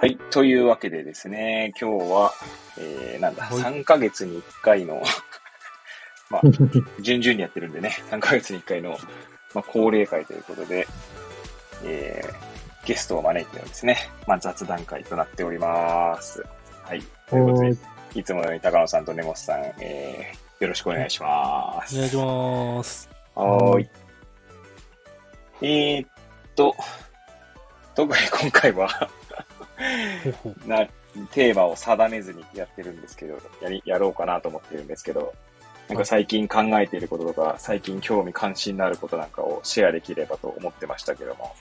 はい。というわけでですね、今日は、えー、なんだ、はい3ヶ月に1回の、まあ、順々にやってるんでね、3ヶ月に1回の、まあ、恒例会ということで、えー、ゲストを招いてのですね、まあ、雑談会となっております。はい。ということで、いつものように高野さんと根本さん、えー、よろしくお願いします。お願いします。はーい。えー、っと、特に今回はな、テーマを定めずにやってるんですけど、やり、やろうかなと思ってるんですけど、なんか最近考えていることとか、最近興味関心のあることなんかをシェアできればと思ってましたけども。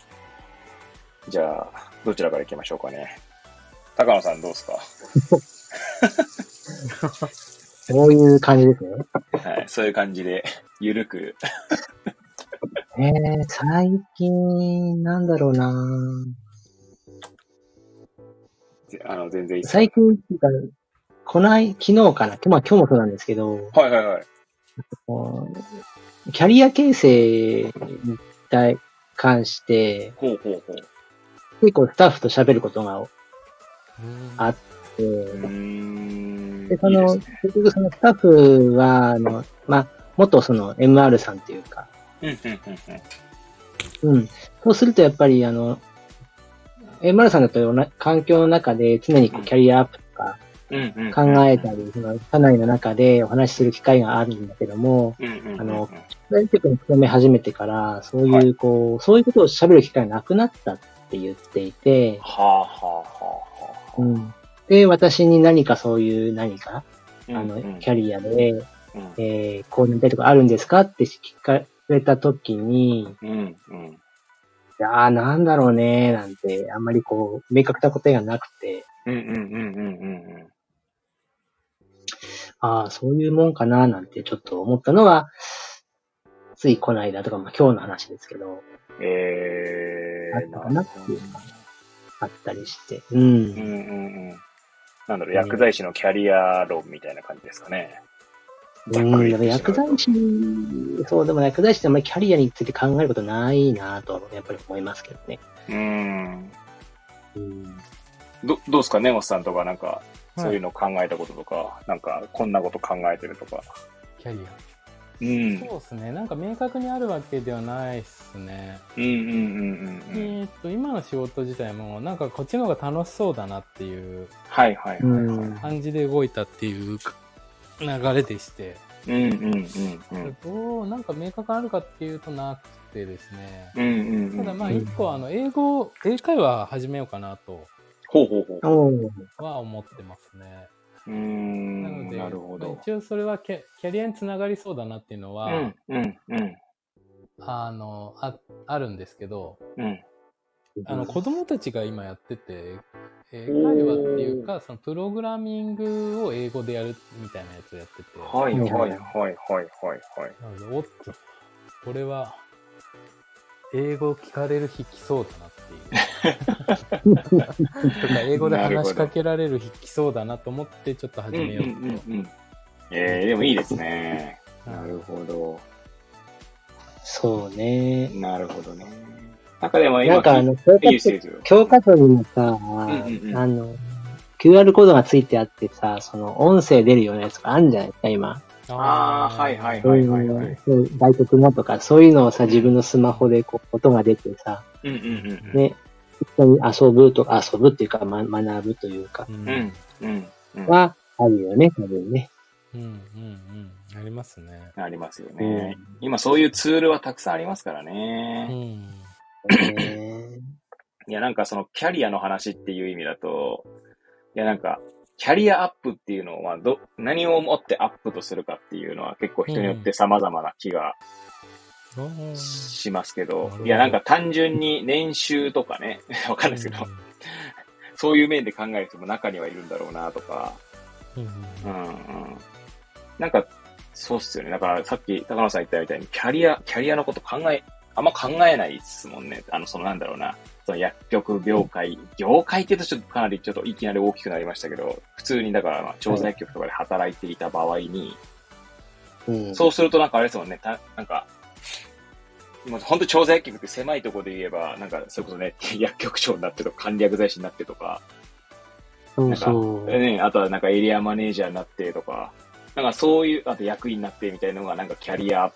じゃあ、どちらから行きましょうかね。高野さんどうですか？そういう感じですね。はい、そういう感じで、ゆるく。えー、最近、なんだろうなぜあの、全然いい最近っていうか、こない、昨日かな、まあ今日もそうなんですけど、はいはいはい。キャリア形成に対関して、ほうほうほう。結構スタッフと喋ることが多あって、うーん。で、その、結局そのスタッフは、あの、まあ、元その MR さんっていうか、うんうんうんうん。うん。そうするとやっぱり、あの、MR さんだとな環境の中で常にこうキャリアアップとか考えたり、その社内の中でお話しする機会があるんだけども、あの大局に勤め始めてから、そういう、はいこう、そういうことを喋る機会がなくなったって言っていて、はあはあはあはあ。うん。で、私に何かそういう何か、あの、キャリアで、うんえー、こうなりたいとかあるんですかって聞かれたときに、うんうん。いやーなんだろうねーなんて、あんまりこう、明確な答えがなくて、うんうんうんうんうんああ、そういうもんかなーなんてちょっと思ったのは、ついこの間とか、まあ今日の話ですけど、うん。えー、あったかなっていうなるあったりして。うん。うんうんうん。なんだろう、薬剤師のキャリア論みたいな感じですかね。うん、りでも薬剤師、そう、でも薬剤師ってあんまりキャリアについて考えることないなと、やっぱり思いますけどね。うん。うん。ど、どうですか？根本さんとかなんか、いそういうの考えたこととか、なんか、こんなこと考えてるとか。キャリうん。ア。そうですね。なんか明確にあるわけではないですね。うんうんうんうんうん。えーっと、今の仕事自体も、なんかこっちの方が楽しそうだなっていうはいはいはいはい。感じで動いたっていう流れでして、うんうんうんうん。どう、なんか明確あるかっていうとなくてですね。うんうんうん。ただまあうん一個あの、英語、英会話始めようかなとほうほうほう。は思ってますね。うーん、なので、なるほどまあ。一応それはキャキャリアにつながりそうだなっていうのは、うん、うん、うん、あの、あ、あるんですけど、うん。あの、子供たちが今やってて、英会話っていうか、そのプログラミングを英語でやるみたいなやつをやってて、はい、はい、はい、はい、はい、はい。なので、おっと、これは、英語聞かれる日来そうだなっていう。とか、英語で話しかけられる日来そうだなと思って、ちょっと始めようと。うん、うん、うん。えー、でもいいですね。なるほど。そうね。なるほどね。なんかでも今、なんかあの、教科いいですよ、いいですよ。教科書にもさ、んうんうんあの、QR コードがついてあってさ、その音声出るようなやつがあるんじゃないですか、今。あーはいはいそういうはいはいの、そう外国語とか、そういうのをさ、自分のスマホでこう音が出てさ、うん、うん、うん。ね、一緒に遊ぶとか、遊ぶっていうか、ま、学ぶというかう、ん。う。ん、うん、うん。は、あるよね、多分ね。うん、うん、うん。ありますね。ありますよね。今そういうツールはたくさんありますからうね。ん。ねいや、なんかそのキャリアの話っていう意味だと、いや、なんか、キャリアアップっていうのはど、何をもってアップとするかっていうのは結構人によって様々な気がうんしますけどいや、なんか単純に年収とかね、わかんないですけど、そういう面で考える人も中にはいるんだろうなとか、うんうんうん。なんか、そうっすよね。だからさっき高野さん言ったみたいに、キャリア、キャリアのこと考え、あんま考えないですもんね。あの、そのなんだろうな。その薬局、業界、業界って言うとちょっとかなりちょっといきなり大きくなりましたけど、普通にだから、まあ調剤薬局とかで働いていた場合に、うん。そうするとなんかあれですもんね、たなんか、もう本当調剤薬局って狭いところで言えば、なんか、それこそね、薬局長になってとか、管理薬剤師になってとか、そうそう。ね、あとはなんかエリアマネージャーになってとか、なんかそういう、あと役員になってみたいなのがなんかキャリア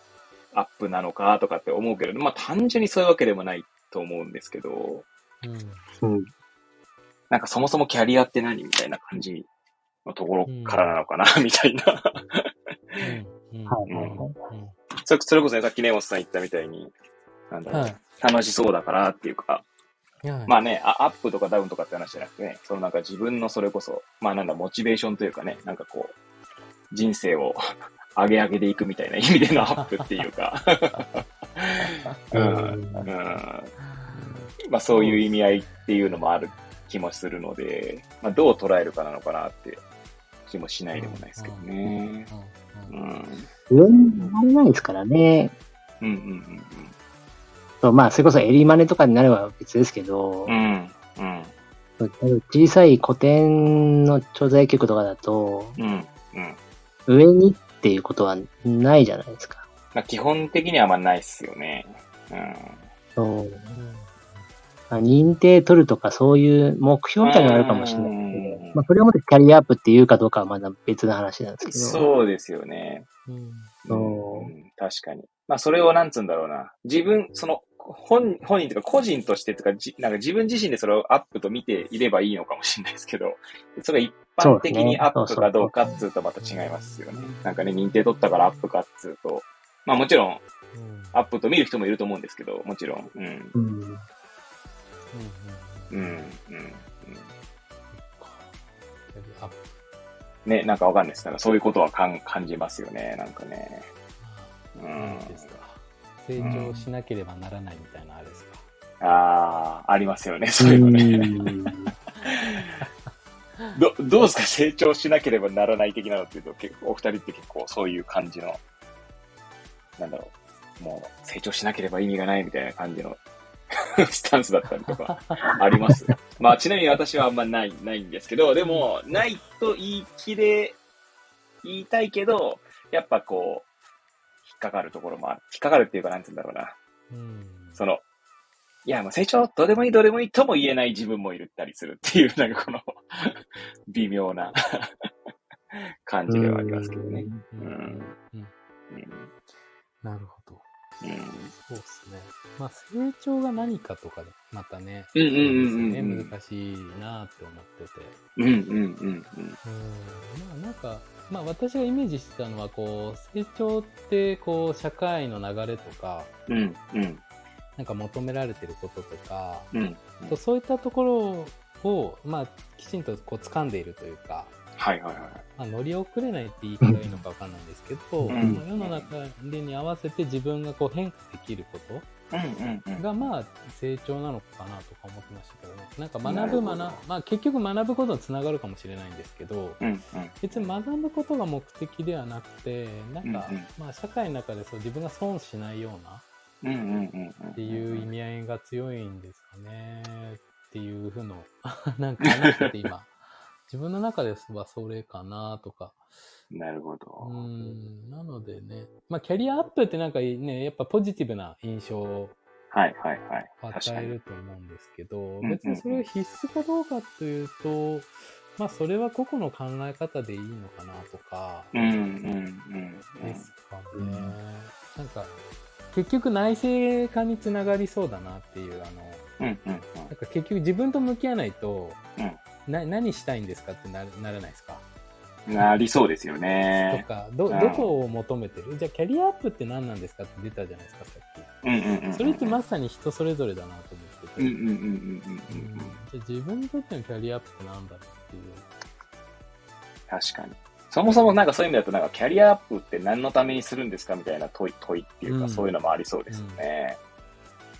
アップなのかとかって思うけれど、まあ単純にそういうわけでもないと思うんですけど、うん。うん。なんかそもそもキャリアって何みたいな感じのところからなのかな、みたいな。うん。うん。うんそれそれこそね、さっき根本さん言ったみたいに、なんだろう、はい。楽しそうだからっていうか、はいまあねあ、アップとかダウンとかって話じゃなくてね、そのなんか自分のそれこそ、まあなんだ、モチベーションというかね、なんかこう、人生を 上げ上げでいくみたいな意味でのアップっていうか、うん、うん。まあそういう意味合いっていうのもある気もするので、まあどう捉えるかなのかなって気もしないでもないですけどね。ううんん。上になれないですからね。うん。うん。そうまあ、それこそエリマネとかになれば別ですけど、うん。うん。うん。小さい古典の調剤局とかだと、うん。うん。上にっていうことはないじゃないですか。まあ基本的にはあん。まないっすよね。うん。そうまあ、認定取るとかそういう目標みたいなのがあるかもしれないまあ、それをもってキャリアアップっていうかどうかはまだ別の話なんですけど。そうですよね。うんそううん確かに。まあ、それをなんつうんだろうな。自分、その、本、本人とか個人としてとか、じなんか自分自身でそれをアップと見ていればいいのかもしれないですけど、それが一般的にアップかどうかっつうとまた違いますよね。なんかね、認定取ったからアップかっつうと、まあもちろんアップと見る人もいると思うんですけど、もちろん。うん。うん。うん。うん。うん。あね、なんかわかんないです。なんかそういうことは感感じますよね。なんかね。うなんん。ですか。成長しなければならないみたいなあれですか。ああ、ありますよね。そういうのね。うん ど、どうですか？成長しなければならない的なのっていうと、結構、お二人って結構そういう感じの、なんだろう、もう成長しなければ意味がないみたいな感じの スタンスだったりとか、ありますまあ、ちなみに私はあんまない、ないんですけど、でも、ないと言い切れ、言いたいけど、やっぱこう、引っかかるところもある。引っかかるっていうか、なんつうんだろうな。うん。その、いや、もう成長、どうでもいい、どうでもいいとも言えない自分もいるったりするっていう、なんかこの、微妙な感じではありますけどね。うんうんうんうん。なるほど。うん。そうですね。まあ、成長が何かとかで、またね、うんうんうんうんそうですね難しいなって思ってて。うんうんうんうん。まあ、なんか、まあ、私がイメージしてたのは、こう、成長って、こう、社会の流れとか、うん。うんうんなんか求められてることとか、うん。とそういったところを、まあ、きちんとこう掴んでいるというか、はいはいはい。まあ、乗り遅れないって言い方がいいのかわかんないんですけど、うんまあ世の中に合わせて自分がこう変化できること。がまあ成長なのかなとか思ってましたけどね。なんか学ぶ学まあ結局学ぶことにつながるかもしれないんですけど、うんうん。別に学ぶことが目的ではなくて、なんか、まあ社会の中でそう自分が損しないような。っていう意味合いが強いんですかねっていうふうの、なんか話してて今、自分の中ではそれかなとか、なるほうど。ん、なのでね、まあキャリアアップってなんかね、やっぱポジティブな印象をはいはいはい。与えると思うんですけど、ん別にそれが必須かどうかというと、まあそれは個々の考え方でいいのかなとか、うんうんうんうん。ですかね。なんか、結局内省化につながりそうだなっていう、あの、うんうんなんか結局自分と向き合わないと、うんな何したいんですかってなならないですか、うん。なりそうですよとね。かど、うんどこを求めてる？じゃあキャリアアップって何なんですかって出たじゃないですか、さっうんうんうん。き。それってまさに人それぞれだなと思ってて。うんうんうんうんうんうんうん。じゃあ自分にとってのキャリアアップって何だろうっていう。確かに。そもそもなんかそういう意味だとなんかキャリアアップって何のためにするんですかみたいな問い、問いっていうか、うんそういうのもありそうですよね。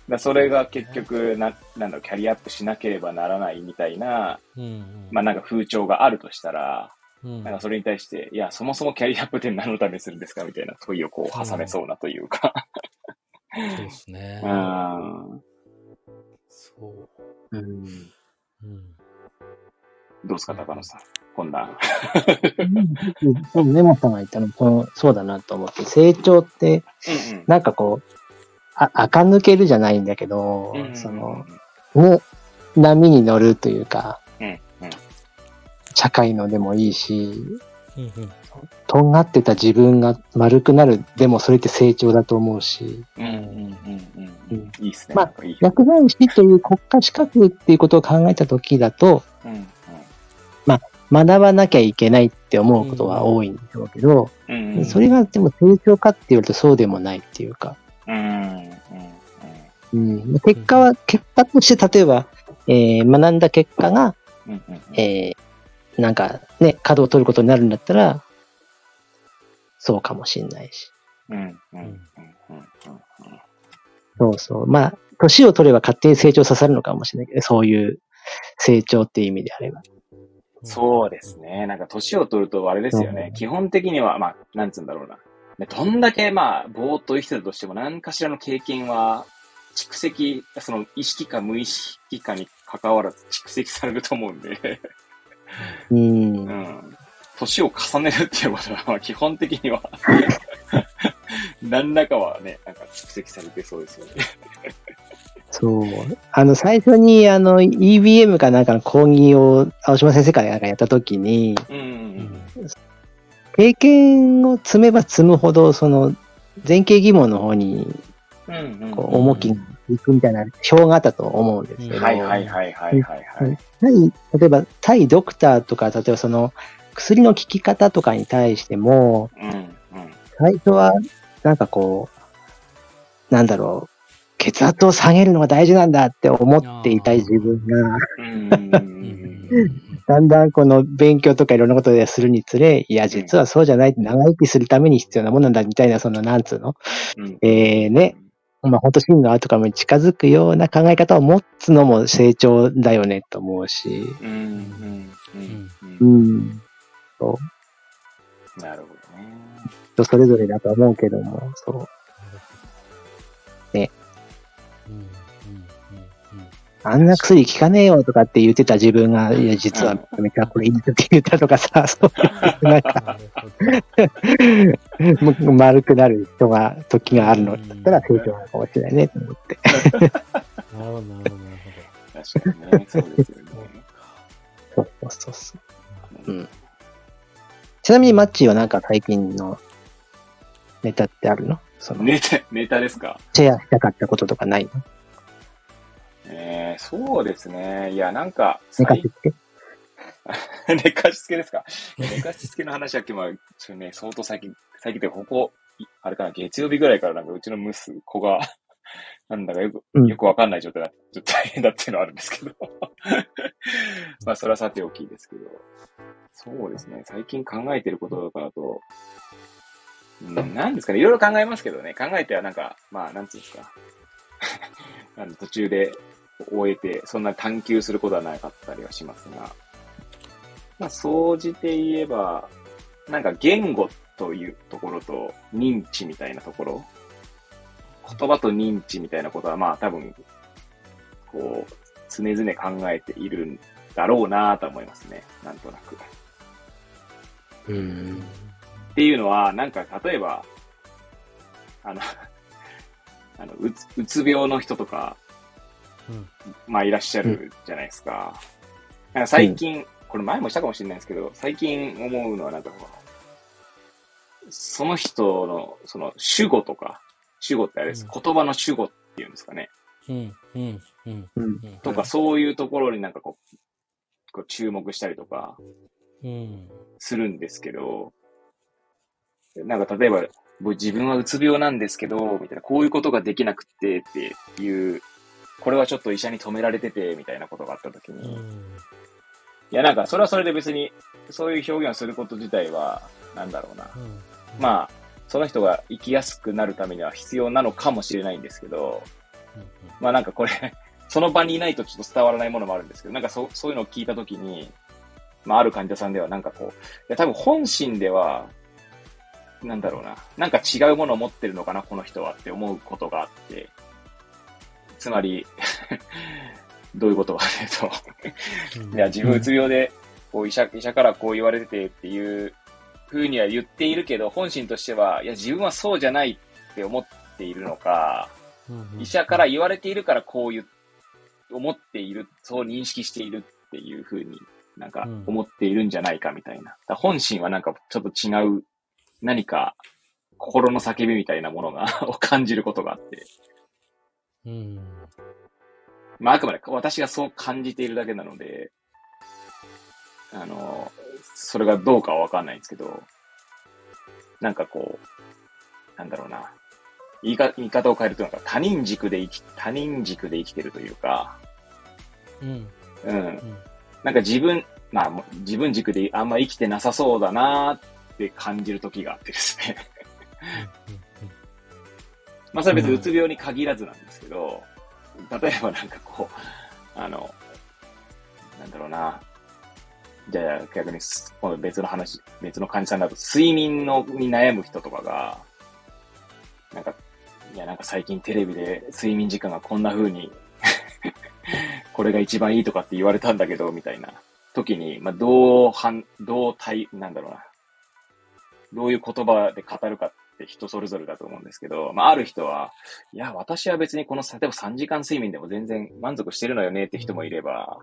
だそれが結局な、なんだろう、キャリアアップしなければならないみたいな、うんうん。まあなんか風潮があるとしたら、うんなんかそれに対して、いや、そもそもキャリアアップって何のためにするんですかみたいな問いをこう挟めそうなというか。そうですね。うん。そうんう。うん。どうですか、高野さん。こんな。うん根本さんが言ったのもそうだなと思って、成長って、うんうん。なんかこう、あ、垢抜けるじゃないんだけど、うんその、ね、波に乗るというか、うん、うん。社会のでもいいし、うんうんとんがってた自分が丸くなる、でもそれって成長だと思うし、うん、うん、うん、うん。うんいいっすね。まあ薬剤師という国家資格っていうことを考えたときだと、うん、学ばなきゃいけないって思うことは多いんでしょうけど、うん。うん。それがでも成長かって言われるとそうでもないっていうか、うん、うん、うん、結果は、結果として例えば、えー学んだ結果が、うん。うん、うん。えーなんかね、角を取ることになるんだったら、そうかもしんないし。うん、うん、うん、うん。そうそう。まあ、年を取れば勝手に成長させるのかもしれないけど、そういう成長っていう意味であれば。そうですね。なんか年を取るとあれですよね。うん基本的には、まあ、なんつうんだろうな。ねどんだけまあ、ぼーっと生きてたとしても何かしらの経験は蓄積、その意識か無意識かに関わらず蓄積されると思うんで、うん。うん。年を重ねるっていうことは、まあ基本的には 何らかはね、なんか蓄積されてそうですよね。そう。あの、最初に、あの、EBM かなんかの講義を、青島先生からなんかやったときに、うんうん経験を積めば積むほど、その、前傾疑問の方に、こう、重きがいくみたいな表があったと思うんですけど、はいはいはいはいはいはい。対例えば、対ドクターとか、例えばその、薬の効き方とかに対しても、うんうん。最初は、なんかこう、なんだろう、血圧を下げるのが大事なんだって思っていた自分が、うんうんうんだんだんこの勉強とかいろんなことでするにつれ、いや、実はそうじゃない、長生きするために必要なものなんだみたいな、その、なんつうの、うん。えーね、まあ本当真のアウトカムに近づくような考え方を持つのも成長だよねと思うし、うんうんうんううん。ん、そなるほどね。う、人それぞれだと思うけども、そう。ねあんな薬効かねえよとかって言ってた自分が、いや、実はめちゃこれいいって言ったとかさ、そういう、なんか、丸くなる人が、時があるのだったら成長なのかもしれないね、と思って。なるほど、なるほど、なる確かにね、そうですよね。そうそうそう。そう。うん。ちなみにマッチーはなんか最近のネタってあるの？その、ネタ、ネタですか？シェアしたかったこととかないの？えー、そうですね。いや、なんか、寝かしつけ？寝かしつけですか？寝かしつけの話は今日、ちょっとね、相当最近、最近でここ、いあれかな、月曜日ぐらいからなんかうちの息子が、なんだかよく、うんよくわかんない状態だ、ちょっと大変だっていうのはあるんですけど。まあ、それはさておきですけど。そうですね。最近考えてることとかだと、うん、なんですかね。いろいろ考えますけどね。考えてはなんか、まあ、なんつうんですか。あの途中で終えて、そんな探求することはなかったりはしますが。まあ、総じて言えば、なんか言語というところと認知みたいなところ、言葉と認知みたいなことはまあ多分、こう、常々考えているんだろうなと思いますね。なんとなく。うん。っていうのは、なんか例えば、あの、あの、うつ、うつ病の人とか、うんまあいらっしゃるじゃないですか。なんか最近、これ前もしたかもしれないですけど、最近思うのはなんかこう、その人の、その主語とか、主語ってあれです。う言葉の主語っていうんですかね。うん。うん。うん。とか、そういうところになんかこう、こう注目したりとかうん。するんですけど、なんか例えば、僕自分はうつ病なんですけど、みたいな、こういうことができなくてっていう、これはちょっと医者に止められてて、みたいなことがあった時うに、いんやなんかそれはそれで別に、そういう表現をすること自体は、なんだろうな。うん。まあ、その人が生きやすくなるためには必要なのかもしれないんですけど、まあなんかこれ、その場にいないとちょっと伝わらないものもあるんですけど、なんかそそういうのを聞いたときに、まあある患者さんではなんかこう、いや多分本心では、なんだろうな、なんか違うものを持ってるのかな、この人はって思うことがあって、つまり、どういうことかというと、いや、自分うつ病で、こう医者、医者からこう言われててっていう風には言っているけど、本心としては、いや、自分はそうじゃないって思っているのか、医者から言われているからこういう、思っている、そう認識しているっていうふうになんか思っているんじゃないかみたいな。本心はなんかちょっと違う何か心の叫びみたいなものが を感じることがあって。うん。まああくまで私がそう感じているだけなので、あの、それがどうかはわかんないんですけど、なんかこう、なんだろうな。言いか言い方を変えると、なんか他人軸で生き、他人軸で生きてるというか、うん。うん。なんか自分、まあ、自分軸であんま生きてなさそうだなって感じる時があってですねまあ、それは別にうつ病に限らずなんですけど、例えばなんかこう、あの、なんだろうな。じゃあ逆に、今度別の話、別の患者さんだと、睡眠のに悩む人とかが、なんか、いやなんか最近テレビで睡眠時間がこんな風に これが一番いいとかって言われたんだけど、みたいな時に、まあ、どう、どう対、なんだろうな。どういう言葉で語るかって人それぞれだと思うんですけど、まあ、ある人は、いや、私は別にこの、例えば3時間睡眠でも全然満足してるのよねって人もいれば、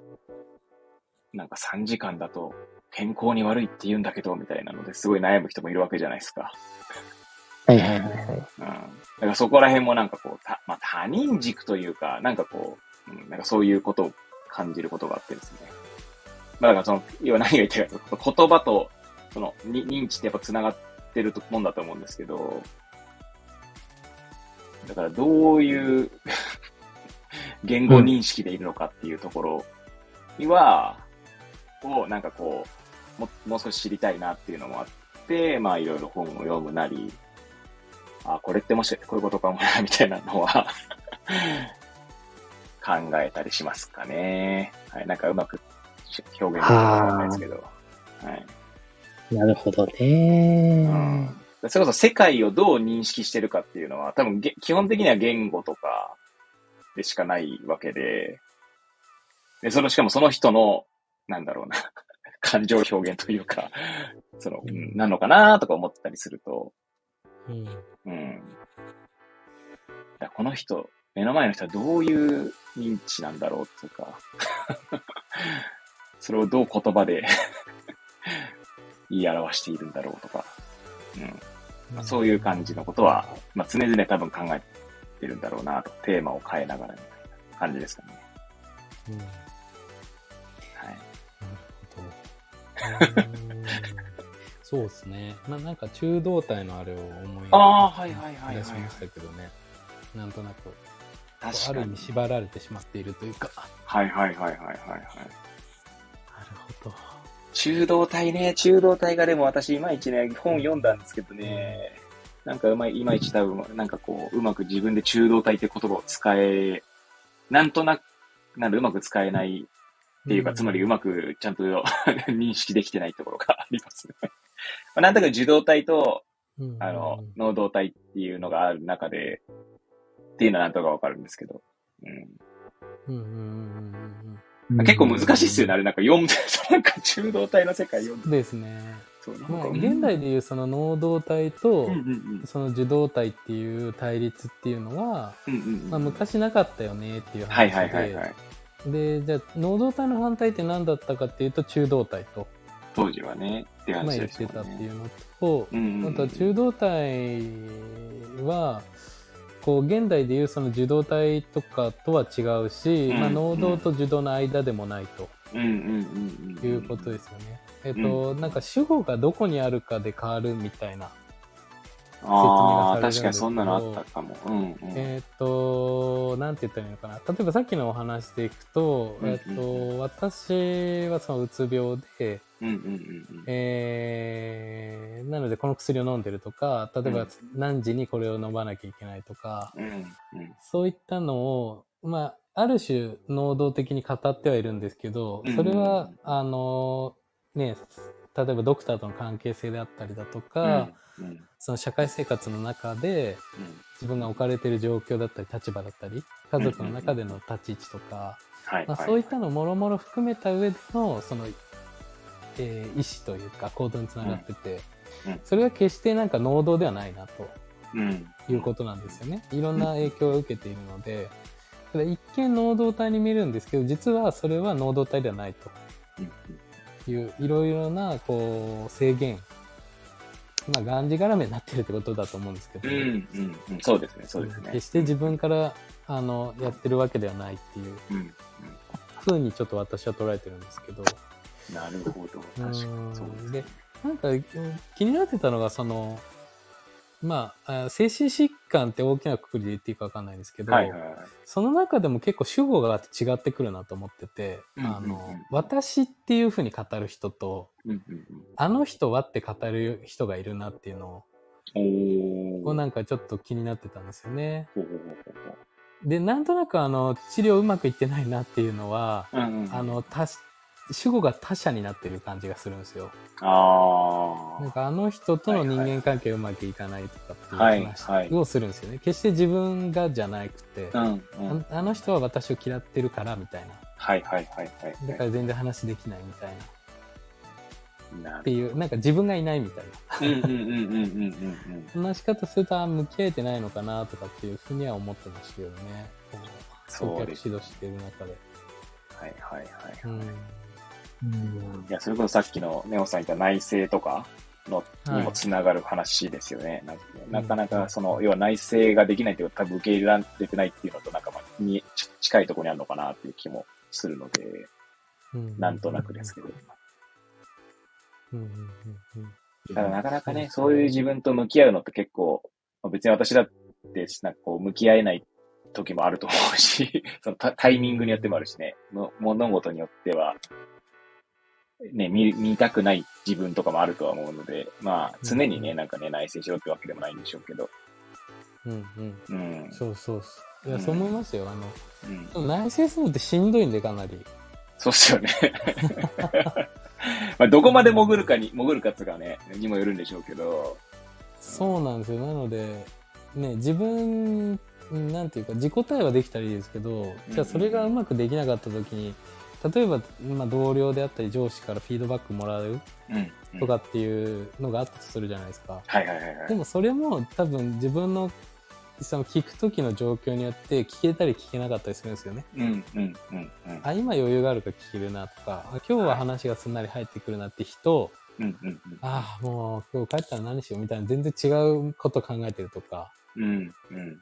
なんか3時間だと健康に悪いって言うんだけど、みたいなのですごい悩む人もいるわけじゃないですか。はいはいはいはい。うん。だからそこら辺もなんかこう、たまあ、他人軸というか、なんかこう、うん、なんかそういうことを感じることがあってですね。まあだからその、要は何が言ってるかというと、言葉と、その、認知ってやっぱ繋がっててるもんだと思うんですけど、だからどういう言語認識でいるのかっていうところには、をなんかこう、ももう少し知りたいなっていうのもあって、まあいろいろ本を読むなり、あ、これってもしこういうことかもな、みたいなのは 考えたりしますかね。はい。なんかうまく表現できないですけど。はい。なるほどね、うん。それこそ世界をどう認識してるかっていうのは、多分基本的には言語とかでしかないわけで、で、その、しかもその人の、なんだろうな、感情表現というか、その、うん、なのかなとか思ったりすると、うん。うん。この人、目の前の人はどういう認知なんだろうっていうか それをどう言葉で 言い表しているんだろうとか、うんまあ、そういう感じのことは、まあ、常々多分考えてるんだろうなと、テーマを変えながらみたいな感じですかね。うん、はい。なるほど。そうですね。まあなんか中道体のあれを思い出しましたけどね。なんとなく。ある意味縛られてしまっているというか。はいはいはいはいはい、はい。中道体ね、中道体がでも私いまいちね、本読んだんですけどね、なんかうまい、いまいち多分、なんかこう、うまく自分で中道体って言葉を使え、なんとなく、なんでうまく使えないっていうか、うん、つまりうまくちゃんと 認識できてないところが ありますね。なんとか受動体と、あの、能動体っていうのがある中で、っていうのはなんとかわかるんですけど。うん。うんうんうん、結構難しいっすよね、あれ。なんか読んで、なんか中道体の世界読んで。ですね。まあ、現代でいうその能動体と、その受動体っていう対立っていうのは、まあ、昔なかったよねっていう話で、で、じゃあ能動体の反対って何だったかっていうと中動体と。当時はね、って話で、ね、言ってたっていうのと、あとは中動体は、こう現代でいうその受動体とかとは違うし、うん、まあ、能動と受動の間でもないということですよね。えっと、なんか主語がどこにあるかで変わるみたいな説明がされるんですけど。確かにそんなのあったかも。うんうん、えっ、と、なんて言ったらいいのかな。例えばさっきのお話でいくと、うんうん、えっ、と、私はそのうつ病で、えー、なのでこの薬を飲んでるとか、例えば何時にこれを飲まなきゃいけないとか、うんうん、そういったのを、まあ、ある種能動的に語ってはいるんですけど、それは、あの、ね、例えばドクターとの関係性であったりだとか、うん、その社会生活の中で、自分が置かれている状況だったり立場だったり家族の中での立ち位置とか、まあ、そういったのをもろもろ含めた上でのそのえー、意思というか行動につながってて、それは決してなんか能動ではないなと。うん。いうことなんですよね。いろんな影響を受けているので、ただ一見能動体に見えるんですけど、実はそれは能動体ではないうんという、いろいろな、こう、制限、まあ、がんじがらめになってるってことだと思うんですけど、うん。うん。うん。そうですね。そうですね。決して自分から、あの、やってるわけではないっていううん。ふうにちょっと私は捉えてるんですけど、うん。なるほど。確かにそうですで、なんかうん気になってたのが、その、まあ、あ精神疾患って大きなくくりで言っていいかわかんないんですけど、はいはいはい。その中でも結構主語が違ってくるなと思ってて、うんうんうんあの、私っていうふうに語る人と、うんうんあの人はって語る人がいるなっていうのを。こうなんかちょっと気になってたんですよね。で、なんとなくあの、治療うまくいってないなっていうのは、う。うんうん。あ、の、他、主語が他者になってる感じがするんですよ。あなんかあの人との人間関係うまくいかないとかっていうはい話はいをするんですよね。決して自分がじゃなくて、あ。うんうん。ああの人は私を嫌ってるからみたいな。はいはいはいはいだから全然話できないみたいな。なるっていう、なんか自分がいないみたいな。話し方すると、あ向き合えてないのかなとかっていうふうには思ってましたけどね。そう指導してる中で。はいはいはい。うん。うん。いや、それこそさっきのネオさん言った内政とかのにもつながる話ですよね。なんかねなかなかその、要は内政ができないっていうか多分受け入れられてないっていうのとなんかまあにち近いところにあるのかなっていう気もするので、うん。なんとなくですけど。ただなかなかね、そういう自分と向き合うのって結構、まあ別に私だって、なんかこう、向き合えない時もあると思うし、そのタタイミングによってもあるしね、も物事によっては、ね、見、見たくない自分とかもあるとは思うので、まあ、常にね、うんなんかね、内省しろってわけでもないんでしょうけど、うんうん。うん。そうそうそう。いや、うんそう思いますよ。あうん、の、内政するのってしんどいんで、かなり。そうっすよね。まあ、どこまで潜るかに、潜るかつがね、にもよるんでしょうけど、そうなんですよ。なので、ね、自分、なんていうか、自己対話できたらいいですけど、じゃあそれがうまくできなかった時に、例えば、まあ、同僚であったり上司からフィードバックもらうとかっていうのがあったとするじゃないですか。はいはいはいはい。でもそれも多分自分のその聞く時の状況によって聞けたり聞けなかったりするんですよね。うんうんうんうん。あ、今余裕があるから聞けるなとか、あ今日は話がすんなり入ってくるなって人、うんうんうん。ああ、もう今日帰ったら何しようみたいな全然違うこと考えてるとか、うんうん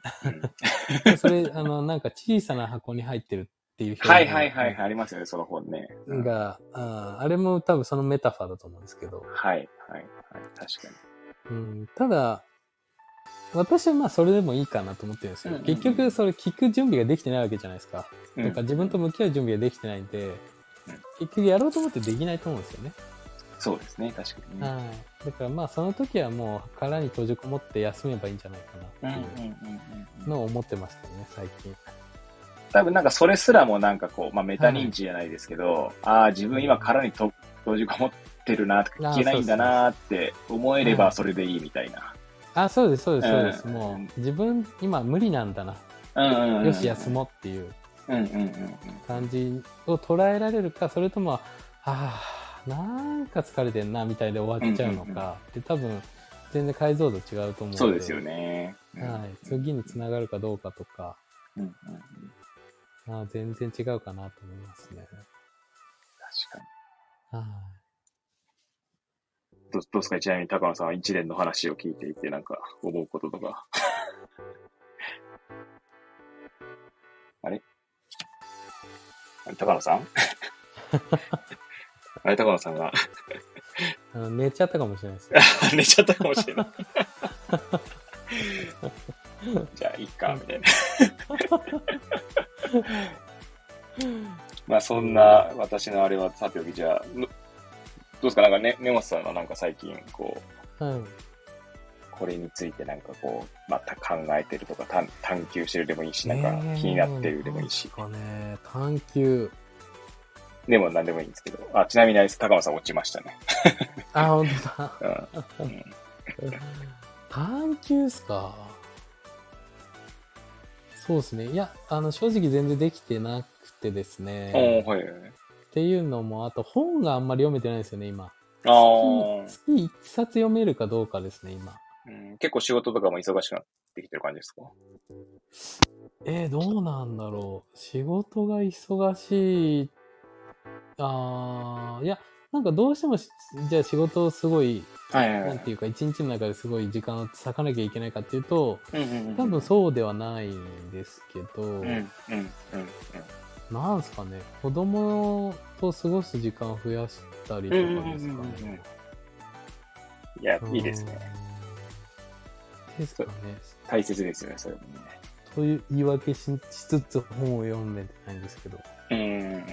うん。それ、あの、なんか小さな箱に入ってるっていうはいはいはいはい、ありますよね、その本ね。うんが、あれも多分そのメタファーだと思うんですけど、はいはいはい、確かうん、ただ、私はまあそれでもいいかなと思ってるんですよ。うんうん結局それ聞く準備ができてないわけじゃないですか。に。とか自分と向き合う準備ができてないんで、結局やろうと思ってできないと思うんですよね。そうですね、確かにね。はい。だからまあその時はもう殻に閉じこもって休めばいいんじゃないかなっていううんのを思ってましたね、最近。多分なんかそれすらもなんかこう、まあメタ認知じゃないですけど、ああ、自分今殻にと閉じこもってるなとか、聞けないんだなって思えればそれでいいみたいな。あ、そうです、そうです、そうです。うんもう自分今無理なんだな。うんうんうん。よし、休もうっていううんうんうんうん。感じを捉えられるか、それとも、ああ、なんか疲れてんな、みたいで終わっちゃうのか、で多分全然解像度違うと思うので。そうですよ。ね。うんはい。次につながるかどうかとか、うんうんうん。あー全然違うかなと思いますね。確かに。はい。どどうですかちなみに高野さんは一連の話を聞いていて、なんか思うこととか。あれ？あれ高野さん？あれ高野さんがあの寝ちゃったかもしれないです。寝ちゃったかもしれない。じゃあ、いいか、みたいな。まあ、そんな私のあれはさておき、じゃあ、ぬどうですか？なんかね、根本さんはなんか最近、こう、はい。これについてなんかこう、また考えてるとか、探探求してるでもいいし、なんかえー気になってるでもいいし、なんかね、探求。でも何でもいいんですけど、あ、ちなみにあれです、高野さん落ちましたね。あ、本当だ。うんうん探求っすか？そうですね。いや、あの、正直全然できてなくてですね。はい。っていうのも、あと本があんまり読めてないんですよね、今。あー月月一冊読めるかどうかですね、今。うん、結構仕事とかも忙しくなってきてる感じですか？えー、どうなんだろう。仕事が忙しい。あー、いや、なんかどうしてもし、じゃあ仕事をすごい、はいはいはいなんて。いうか、一日の中ですごい時間を割かなきゃいけないかっていうと、うんうんうん多分そうではないんですけど、うんうんうんうんなんすかね、子供と過ごす時間を増やしたりとかですかうんうんうんうんね。いや、いいですね。うん。ですかね。大切ですよね、それもね。そういう言い訳ししつつ本を読めてないんですけど。うん。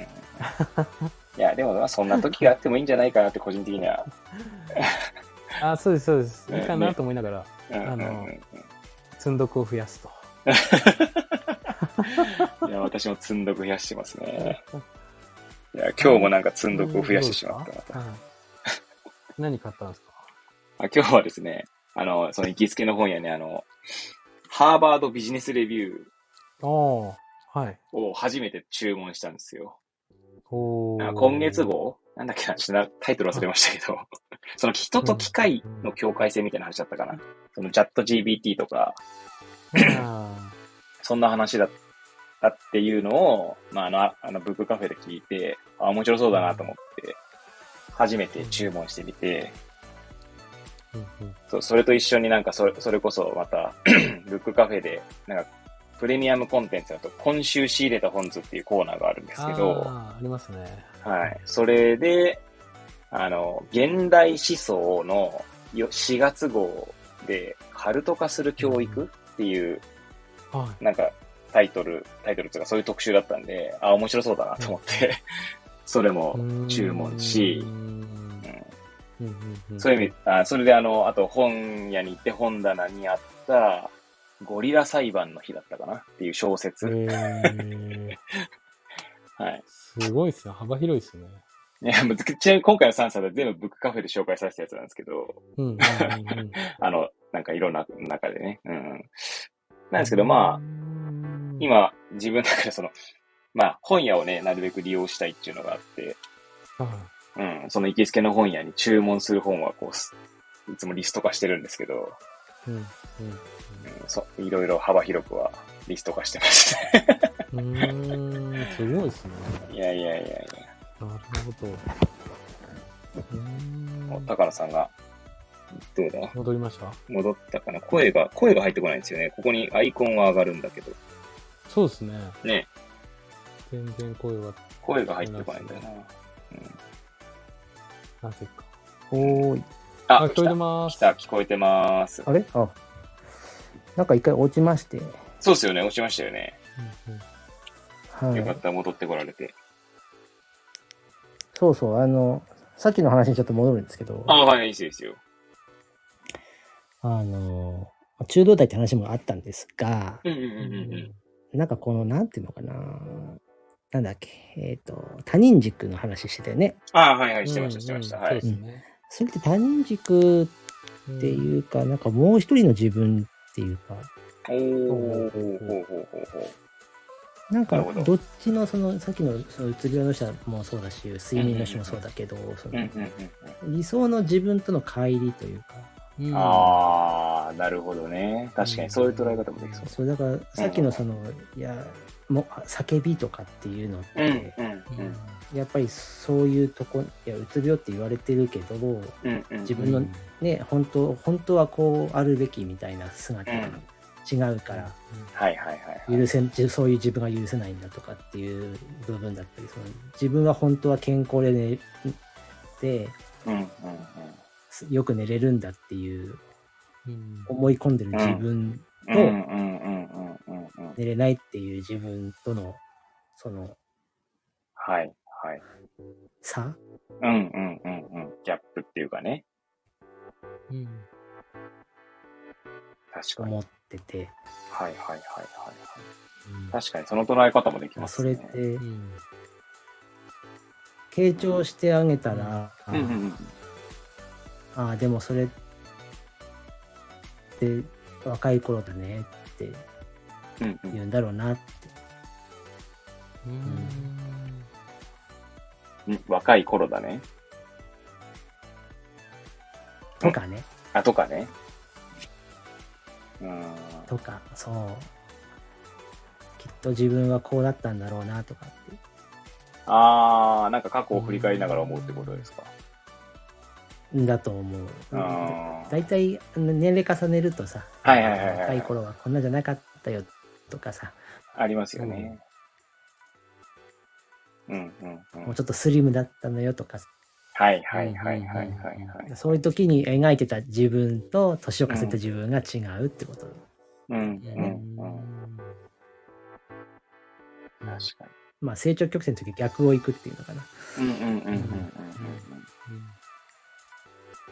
いや、でも、まあ、そんな時があってもいいんじゃないかなって、個人的には。あ、そうです、そうです。ねいいかなと思いながら、うんうんうんあの積んどくを増やすと。いや、私も積んどく増やしてますね。いや、今日もなんか積んどくを増やしてしまった、何買ったんですか？あ今日はですね、あの、その行きつけの本屋ね、あの、ハーバードビジネスレビュおー、はい。ーを初めて注文したんですよ。おー。あ今月号？なんだっけな、ちょっとなタイトル忘れましたけど、その人と機械の境界線みたいな話だったかな？そのチャット GBT とか、あ そんな話だったっていうのを、まあ、あの、ああの、ブックカフェで聞いて、あ、面白そうだなと思って、初めて注文してみて、ーうん。うん。そそれと一緒になんかそれ、それこそまた、ブックカフェで、なんか、プレミアムコンテンツだと、今週仕入れた本図っていうコーナーがあるんですけど、ありますね。はい。それで、あの、現代思想のよ4月号で、カルト化する教育っていう、はなんか、タイトル、タイトルとかそういう特集だったんで、あ、面白そうだなと思って、それもい。注文しうんそういう意味、あそれであの、あと本屋に行って本棚にあった、ゴリラ裁判の日だったかなっていう小説。はい。すごいですね。幅広いですね。いや、むずちなみに今回の3冊は全部ブックカフェで紹介させたやつなんですけど、うんうんうんうん。あの、なんかいろんな中でね。うん。なんですけど、まあ、あ、今、自分の中でその、まあ、本屋をね、なるべく利用したいっていうのがあって、はうん、その行きつけの本屋に注文する本はこうす、いつもリスト化してるんですけど、い。うんうん、そう、いろいろ幅広くはリスト化してます。うん。うーん、すごいですね。いやいやいやいや。なるほど。うん高野さんが、どうだ？戻りました？戻ったかな？声が、声が入ってこないんですよね。ここにアイコンは上がるんだけど。そうですね。ね、全然声は、声が入ってこないんだよな。なぜか。おーい。あ、あ、聞こえて。ます。来た、聞こえてます。あれ？あ、なんか一回落ちまして。そうですよね、落ちましたよね。うんうんはい。よかった、戻ってこられて。そうそう、あの、さっきの話にちょっと戻るんですけど、あ、はい、いいですよいいですよ。あの、中道体って話もあったんですが、うんうんうんううんんなんかこの、なんていうのかな、なんだっけ、えっ、と、他人軸の話してたよね。あはいはい、してました、してました。うんはい。そうですね。それって他人軸っていうか、なんかもう一人の自分っていうか。なんかどどっちのそのさっきのそのうつ病の人もそうだし睡眠の人もそうだけど、理想の自分との乖離というかうんうん。あー、なるほどね。確かにそういう捉え方もできそう。そうだからさっきのその、いやもう叫びとかっていうのって、うんうんうんやっぱりそういうとこいやうつ病って言われてるけどうんうん。自分のね本当本当はこうあるべきみたいな姿が違うから、はいはいはいはい。許せそういう自分が許せないんだとかっていう部分だったりその自分は本当は健康で,、ね、でうんうんうん。よく寝れるんだっていううん思い込んでる自分と、寝れないっていう自分とのそのはいはい。差？うんうんうんうん。ギャップっていうかね。うん確かに。思ってて、はいはいはいはいはい。うん確かにその捉え方もできますね。それってうん傾聴してあげたら、うんうんうん。ああでもそれって若い頃だねって言うんだろうなってうんうん若い頃だね。とかね、あ、とかね。うん。とか、そう。きっと自分はこうだったんだろうなとかって。ああ、なんか過去を振り返りながら思うってことですか？だと思う。大体、年齢重ねるとさ、はいはいはいはい若い頃はこんなじゃなかったよとかさ、ありますよね。うんうんうん。もうちょっとスリムだったのよとか、はいはいはいはいはいはい。そういう時に描いてた自分と年を重ねた自分が違うってこと。うんうんうんうん。確かまあ成長曲線の時逆を行くっていうのかな。に。うんうんうんうんうんうん。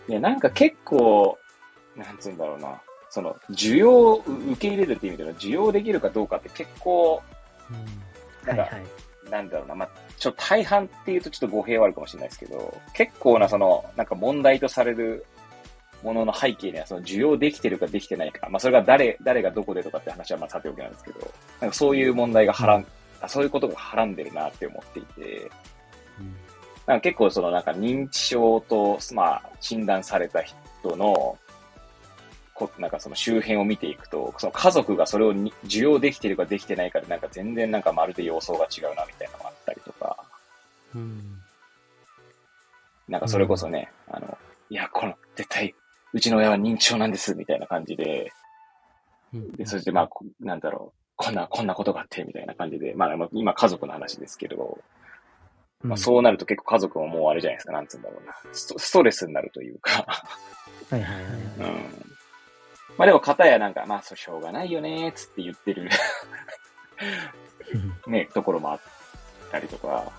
いや、なんか結構、なんつうんだろうな。その、需要を受け入れるっていう意味での需要できるかどうかって結構、なんか。なんだろうな、まあ、ちょっと大半っていうとちょっと語弊はあるかもしれないですけど、結構なその、なんか問題とされるものの背景にはその需要できてるかできてないか、まあそれが誰、誰がどこでとかって話はまあさておきなんですけど、なんかそういう問題がはらん、あそういうことがはらんでるなって思っていて、なんか結構そのなんか認知症と、まあ診断された人の、こなんかその周辺を見ていくと、その家族がそれをに受容できてるかできてないかでなんか全然なんかまるで様相が違うなみたいなのがあったりとか、うんなんかそれこそね、あの、いや、この、絶対、うちの親は認知症なんです、みたいな感じで、うんで、そしてまあ、こなんだろう、こんな、こんなことがあって、みたいな感じで、まあ、まあ今家族の話ですけど、まあそうなると結構家族ももうあれじゃないですか、なんつうんだろうな。ストストレスになるというか、はいはいはい。うん。まあでも、片やなんか、まあ、そう、しょうがないよね、つって言ってる、ね、ところもあったりとか、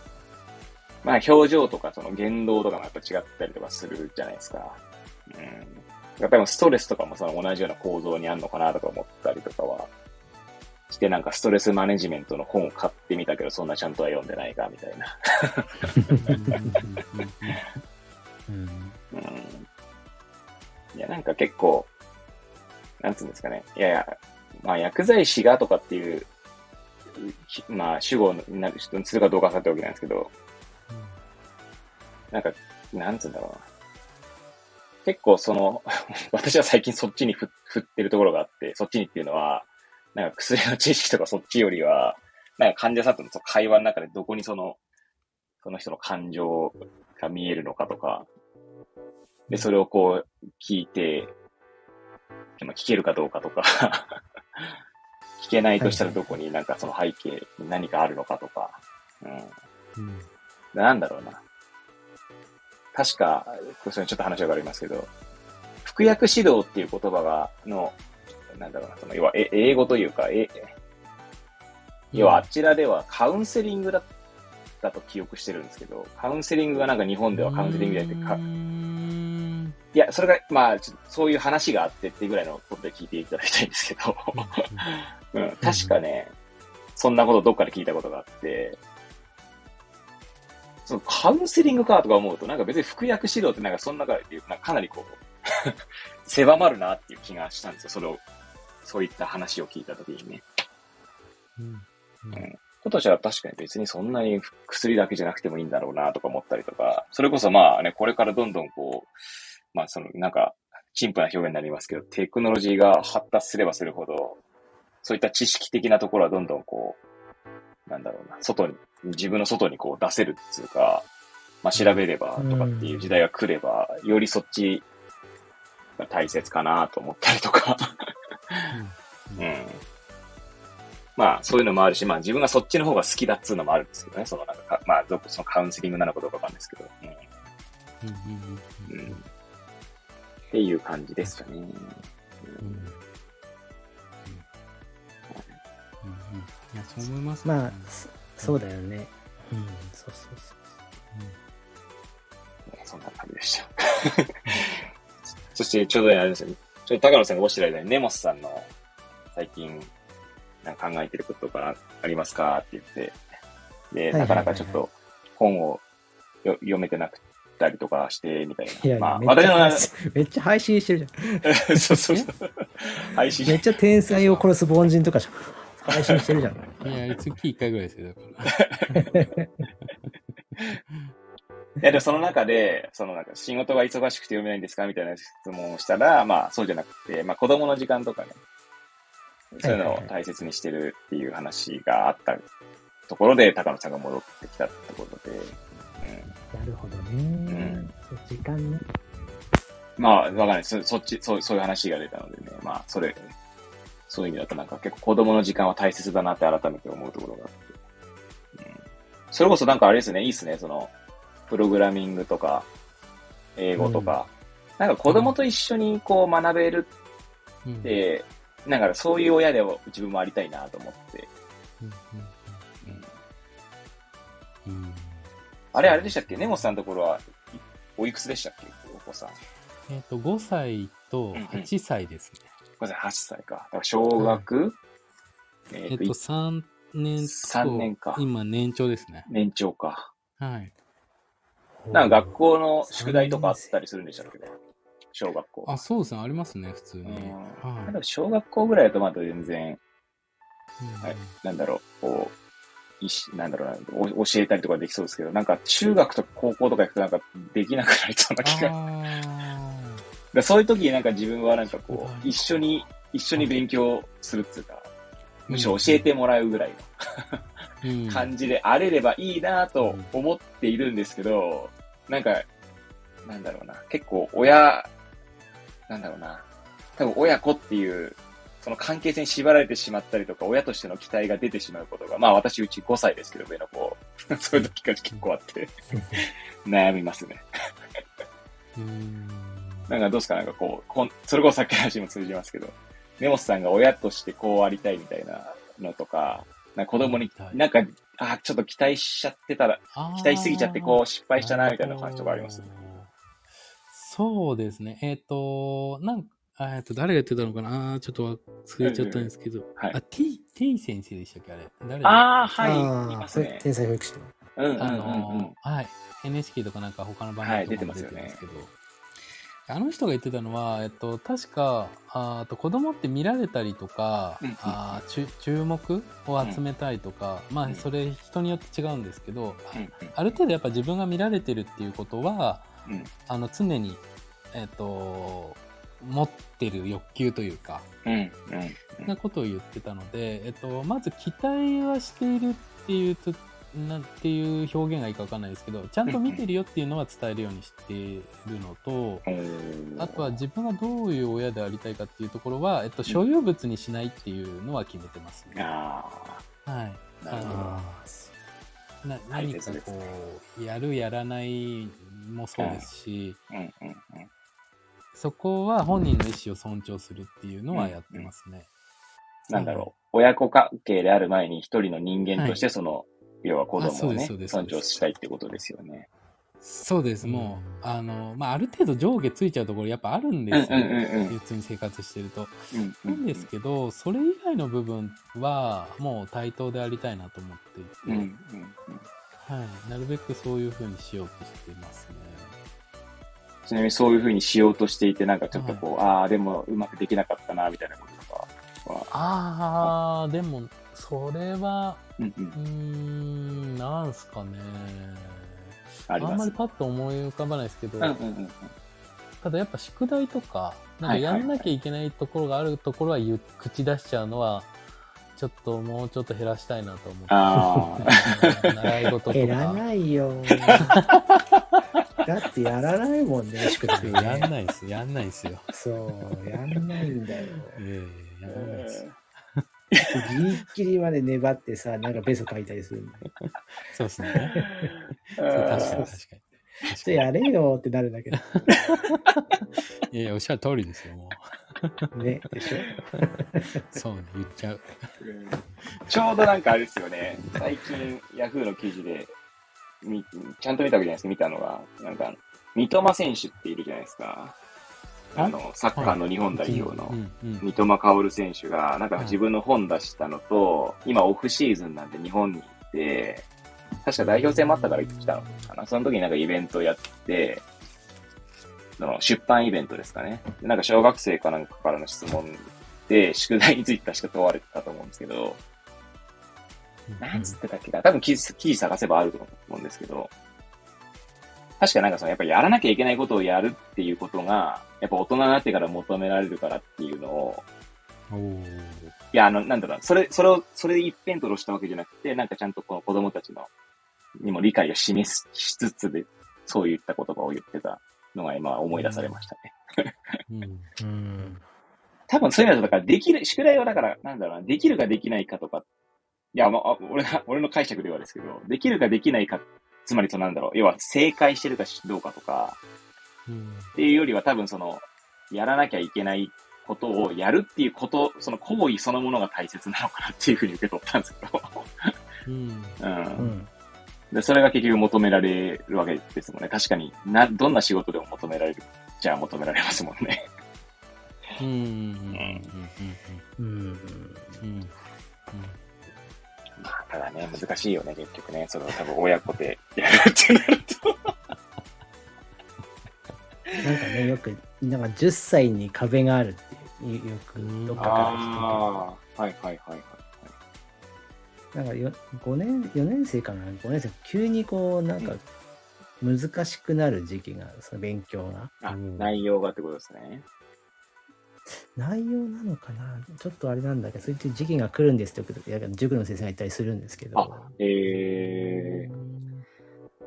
まあ、表情とか、その言動とかもやっぱ違ったりとかするじゃないですか。うん。やっぱりストレスとかもその同じような構造にあるのかなとか思ったりとかは、してなんかストレスマネジメントの本を買ってみたけど、そんなちゃんとは読んでないか、みたいな。う んうん。いや、なんか結構、なんつうんですかね。いやいや、まあ、薬剤師がとかっていう、ひまあ、主語になる人にするかどうかさておきなんですけど、なんか、なんつうんだろうな。結構その、私は最近そっちに振振ってるところがあって、そっちにっていうのは、なんか薬の知識とかそっちよりは、なんか患者さんとの会話の中でどこにその、その人の感情が見えるのかとか、で、それをこう聞いて、まあ聞けるかどうかとか、聞けないとしたらどこになんかその背景に何かあるのかとか、うん。うんなんだろうな。確か、これそれちょっと話が変わりますけど、服薬指導っていう言葉が、の、なんだろうな、その、要は、え英語というか、え、要はあちらではカウンセリングだったと記憶してるんですけど、カウンセリングがなんか日本ではカウンセリングじゃなくていや、それが、まあ、ちょっとそういう話があってっていうぐらいのことで聞いていただきたいんですけど、うん、確かね、そんなことどっかで聞いたことがあって、そのカウンセリングかとか思うと、なんか別に服薬指導ってなんかその中でなんかかなりこう、狭まるなっていう気がしたんですよ。それを、そういった話を聞いたときにね。うん。ことじゃ確かに別にそんなに薬だけじゃなくてもいいんだろうなとか思ったりとか、それこそまあね、これからどんどんこう、まあそのなんか、陳腐な表現になりますけど、テクノロジーが発達すればするほど、そういった知識的なところはどんどんこう、なんだろうな、外に、自分の外にこう出せるっていうか、まあ調べればとかっていう時代が来れば、よりそっちが大切かなと思ったりとか、うん。まあ、そういうのもあるし、まあ自分がそっちの方が好きだっつうのもあるんですけどね、そのなんか、まあ、どそのカウンセリングなのかどうかわかんないですけど、うん。うん。っていう感じですよね。うん。うん。うん。いや、そう思いますねまあ、そそうだよね。うん、そうそうそう。そん。な感じでした。そして、ちょうどあれですよね。ちょっと高野さん。がおっしゃる間に、ネモスさん。の最近、なん。か考えてることとかありますかって言って、で、なかなかちょっと本をよ読めてなくたりとかして、みたいな。いや、まあ、めっちゃ私めっちゃ配信してるじゃん。そうそうそう。配信めっちゃ天才を殺す凡人とかじゃん。配信してるじゃん。いや、月1回ぐらいですよ、だから。いや、でもその中で、そのなんか仕事が忙しくて読めないんですかみたいな質問をしたら、まあそうじゃなくて、まあ子供の時間とかね、そういうのを大切にしてるっていう話があったところで、高野さんが戻ってきたってことで、うん、なるほどね。んそう時間ね。まあ、わかんない。そそっち、そう、そういう話が出たのでね。まあ、それ、そういう意味だとなんか結構子供の時間は大切だなって改めて思うところがあって。うん。それこそなんかあれですね、いいっすね、その、プログラミングとか、英語とか、なんか子供と一緒にこう学べるうんって、なんかそういう親でも自分もありたいなと思って。うんうんうんあれ、あれでしたっけ？根本さんのところは、いおいくつでしたっけ？お子さん。えっ、と、5歳とうんうん8歳ですね。ごめんなさい、8歳か。だから小学、ええっ、と、3年と、三年か今、年長ですね。年長か。はい。なんか学校の宿題とかあったりするんでしたっけ小学校。あ、そうですね。ありますね、普通に。うんはい小学校ぐらいだとまだ全然、うんはいなんだろう、こう、いしなんだろうなお、教えたりとかできそうですけど、なんか中学とか高校とか行くとなんかできなくなりそうな気が。だそういう時になんか自分はなんかこう、はい。一緒に、一緒に勉強するっていうか、ーむしろ教えてもらうぐらいうん。の感じであれればいいなと思っているんですけど、なんか、なんだろうな、結構親、なんだろうな、多分親子っていう、その関係性に縛られてしまったりとか、親としての期待が出てしまうことが、まあ私うち5歳ですけど、上の子、そういう時が結構あって、悩みますね。うん。なんかどうですか？なんかこう、こんそれこそさっきの話にも通じますけど、根本さんが親としてこうありたいみたいなのとか、なんか子供には、い。なんか、あ、ちょっと期待しちゃってたら、期待しすぎちゃってこう失敗したなみたいな話とかあります？そうですね。えっ、と、なんか、あえっと、誰が言ってたのかな？あーちょっと忘れちゃったんですけど。はいあ、T、T 先生でしたっけあれ？誰だ？ああ、はい、ああいますね。天才保育士の。あうんうんうんうんの。ーはい。NHK とかなんか他の番はい組とかも出出てますよねてるんですけど、あの人が言ってたのは、えっと、確か、ああと子供って見られたりとか、うんうんあー注注目を集めたいとか、まうんあ、それ人によって違うんですけど、うんある程度やっぱ自分が見られてるっていうことは、うんあの常に、えっと、持ってる欲求というか、うんうんうんなことを言ってたので、えっと、まず期待はしているっていうと、なんていう表現がいいかわかんないですけど、ちゃんと見てるよっていうのは伝えるようにしているのと、うんあとは自分がどういう親でありたいかっていうところは、えっと、所有物にしないっていうのは決めてますね。あはい。あ、なるほど。あな大何かこう、やるやらないもそうですし、うんうんうん。そこは本人の意思を尊重するっていうのはやってますね。なんだろう。親子関係である前に一人の人間としてその、要は子あそう供をね尊重したいってことですよね。そうです、もう、あの、まあ、ある程度上下ついちゃうところやっぱあるんですよ。うんうんうんうん普通に生活してると。うんうなんですけど、それ以外の部分は、もう対等でありたいなと思っていて、はい。なるべくそういう風にしようとしていますね。ちなみにそういうふうにしようとしていて、なんかちょっとこう、ああ、でもうまくできなかったな、みたいなこととかは。ああ、でも、それは、うんう。うんーん、なんすかね。ありますあんまり。パッと思い浮かばないですけど、うんうんうん。ただやっぱ宿題とか、なんかはいはいやんなきゃいけないところがあるところは言う口出しちゃうのは、ちょっともうちょっと減らしたいなと思って。あ 習い事とか。減らないよ。だってやらないもんね、宿題やんね。ないです。やんないですよ。そう、やんないんだよ。ええやんないです。ギリッギリまで粘ってさ、なんかベソ書いたりするんだよ。そうですね。そう確かに確かに。確ちょっとやれよってなるんだけど。いやいや、おっしゃる通りですよ、もね。でしょ？う。そうね、言っちゃう。うんちょうどなんかあれですよね、最近、ヤフーの記事で、みちゃんと見たわけじゃないですけど、見たのが、なんか、三笘選手っているじゃないですか。あの、サッカーの日本代表の三笘薫選手が、なんか自分の本出したのと、今オフシーズンなんで日本に行って、確か代表戦もあったから来たのかな。その時になんかイベントやって、その出版イベントですかね。でなんか小学生かなんかからの質問で、宿題について確か問われてたと思うんですけど、なんつってたっけな。多分記事記事探せばあると思うんですけど、確かなんかその、やっぱりやらなきゃいけないことをやるっていうことが、やっぱ大人になってから求められるからっていうのを。いや、あの、なんだろう、それ、それを、それで一辺倒したわけじゃなくて、なんかちゃんとこの子供たちの、にも理解を示すしつつで、そういった言葉を言ってたのが今思い出されましたね。うん。うん。多分そういうのだから、できる、宿題はだから、なんだろうな、できるかできないかとか、いや、まあ、俺が、俺の解釈ではですけど、できるかできないか、つまりそのなんだろう、要は正解してるかどうかとか、うん。っていうよりは多分その、やらなきゃいけないことをやるっていうこと、その行為そのものが大切なのかなっていうふうに受け取ったんですけど。うん。う。うんん。で、それが結局求められるわけですもんね。確かにな、どんな仕事でも求められる。じゃあ求められますもんね。うん。うん。うん。うん。うん。まあ、ただね、難しいよね、結局ね。それを多分親子でやるってなると。なんかね、よく、なんか10歳に壁があるっていう、よくどっかから聞くけどああ、はいはいはいはい。なんかよ5年、4年生かな ?5 年生、急にこう、なんか、難しくなる時期が、その勉強が。あ、うん内容がってことですね。内容なのかな？ちょっとあれなんだけど、そういう時期が来るんですって塾の先生が言ったりするんですけどあ、え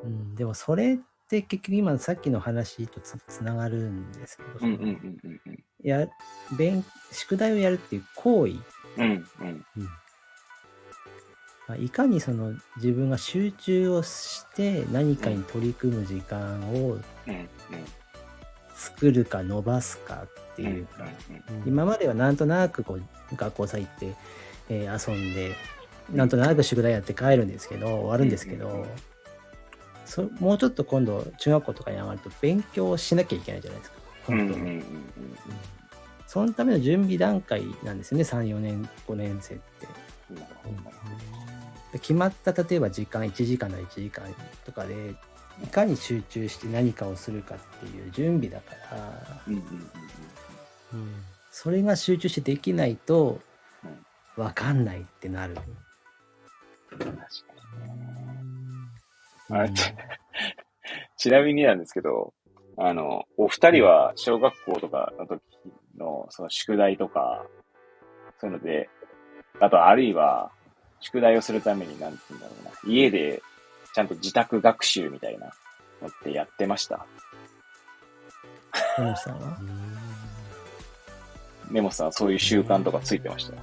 うん、でもそれって結局今さっきの話とつつながるんですけど、んうんうんうんうん。や勉宿題をやるっていう行為、うんうん。まあ、いかにその自分が集中をして何かに取り組む時間を。作るか伸ばすかっていうか、今まではなんとなくこう学校さ行って、えー遊んでなんとなく宿題やって帰るんですけど終わるんですけど、そもうちょっと今度中学校とかに上がると勉強をしなきゃいけないじゃないですか。本当そのための準備段階なんですよね34年5年生って。決まった例えば時間1時間なら1時間とかでいかに集中して何かをするかっていう準備だからそれが集中してできないとうん分かんないってなる。うん。確かにね。あれ ちなみになんですけど、あの、お二人は小学校とかの時のその宿題とか、そういうので、あとあるいは宿題をするためになんて言うんだろうな、家でちゃんと自宅学習みたいなのってやってました？さんは根本さんはそういう習慣とかついてました？い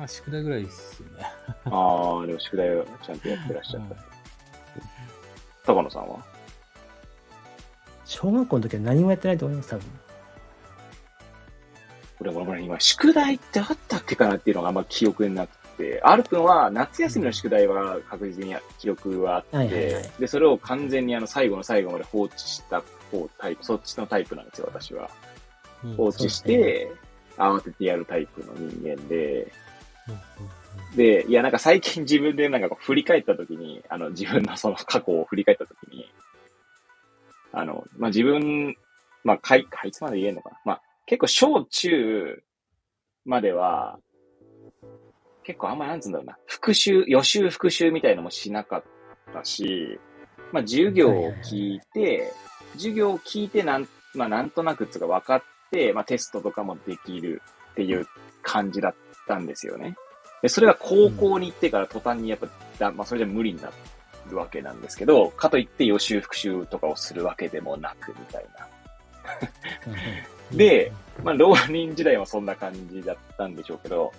や、宿題ぐらいっすよね。ああ、でも宿題をちゃんとやってらっしゃった。高野さんは？小学校の時は何もやってないと思います、多分。これ、俺、今、宿題ってあったっけかなっていうのがあんま記憶になくて、R 君は夏休みの宿題は確実に記憶はあって、で、それを完全にあの最後の最後まで放置した方タイプ、そっちのタイプなんですよ、私は。放置して、慌ててやるタイプの人間で、で、いや、なんか最近自分でなんかこう振り返ったときに、あの、自分のその過去を振り返ったときに、あの、まあ、自分、まあ、かい、かいつまで言えんのかな。まあ、結構小中までは、結構あんまなんつうんだろうな、復習、予習復習みたいのもしなかったし、まあ、授業を聞いて、授業を聞いてなん、まあ、なんとなくつうか分かって、まあ、テストとかもできるっていう感じだったんですよね。で、それが高校に行ってから途端にやっぱ、だまあ、それじゃ無理になるわけなんですけど、かといって予習復習とかをするわけでもなく、みたいな。で、まあ、浪人時代はそんな感じだったんでしょうけど、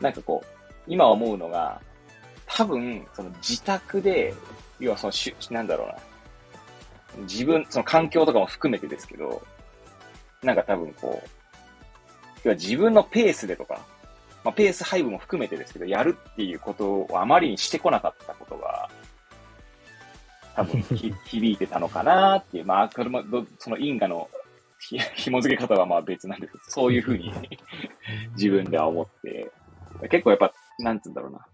なんかこう、今思うのが、多分、その自宅で、要はそのしゅ、なんだろうな。自分、その環境とかも含めてですけど、なんか多分こう、要は自分のペースでとか、まあ、ペース配分も含めてですけど、やるっていうことをあまりにしてこなかったことが、多分ひ 響いてたのかなっていう、まあ、これもどその因果のひ紐付け方はまあ別なんですけど、そういうふうに 自分では思って、結構やっぱ、なんつうんだろうな。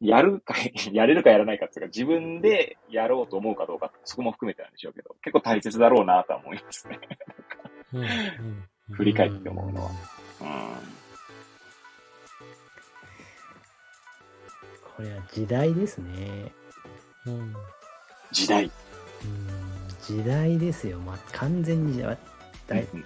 やるか、やれるかやらないかっていうか、自分でやろうと思うかどうか、そこも含めてなんでしょうけど、結構大切だろうなとは思いますね。振り返って思うのは。うん。これは時代ですね。うん。うん。時代。うん時代ですよ。まあ、完全に時代。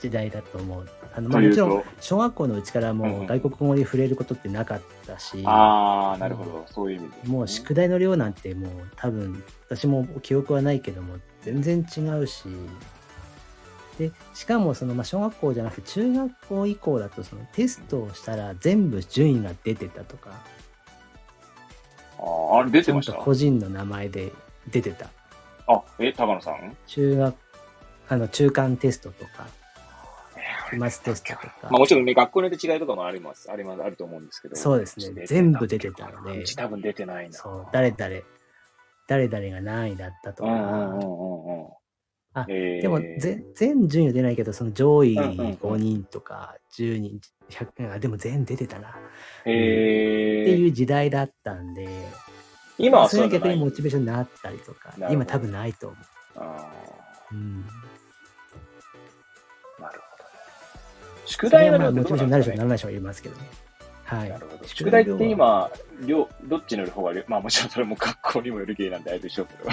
時代だと思う。あのまあ、もちろんと、小学校のうちからうんうん。もう外国語に触れることってなかったし、ああ、なるほど。そういう意味ですね。もう宿題の量なんてもう多分私も記憶はないけども全然違うし。でしかもそのまあ小学校じゃなくて中学校以降だとそのテストをしたら全部順位が出てたとか。あーあれ出てました？個人の名前で出てた。あ、え、高野さん？中学あの中間テストとか期末テストとか、まあもちろんね、学校によって違いとかもあります。あります、あると思うんですけど。そうですね。全部出てたのでうち多分出てないな。そう。誰々誰々が何位だったとか、うんうんうんうんうん。あえー。でも全全順位は出ないけどその上位うんうんうん5人とか10人100あでも全出てたな、えってー、いう時代だったんで。今はそれうじゃない。にモチベーションになったりとか。今多分ないと思あう、うん、宿題の量ってはまあモチベーションになる人ねならないますけどねはい。宿題って今、量、どっちの方が量、まあもちろんそれも学校にもよる系なんであれでしょうけど、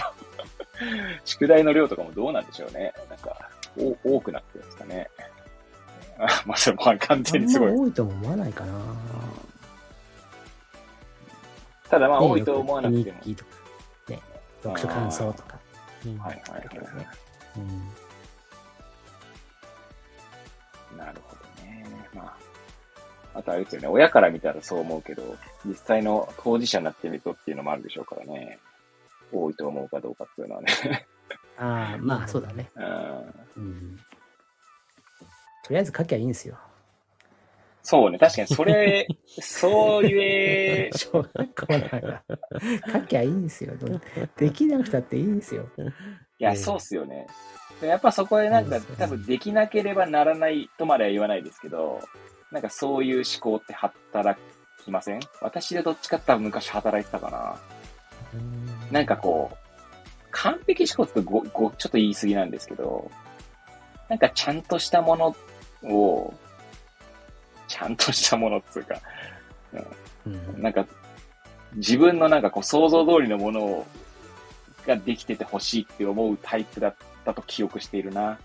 宿題の量とかもどうなんでしょうね。なんか、お多くなってるんですかね。あ まあそれも完全にごい。多いとも思わないかなただまあね多いと思わなくても。ね読書感想とかうんはいはいはいはい。うんなるほどあとあれですよね、親から見たらそう思うけど、実際の当事者になってみるとっていうのもあるでしょうからね。多いと思うかどうかっていうのはね。ああまあそうだね、とりあえず書きゃいいんですよ。そうね、確かにそれ、そういう、小学校だから。書きゃいいんですよ。できなくたっていいんですよ。いや、そうっすよね。でやっぱそこでなんか多分できなければならないとまでは言わないですけど、なんかそういう思考って働きません？私でどっちかって昔働いてたかな。なんかこう、完璧思考ってごごちょっと言い過ぎなんですけど、なんかちゃんとしたものを、ちゃんとしたものっていうか、うんなんか自分のなんかこう想像通りのものをができててほしいって思うタイプだったと記憶しているな。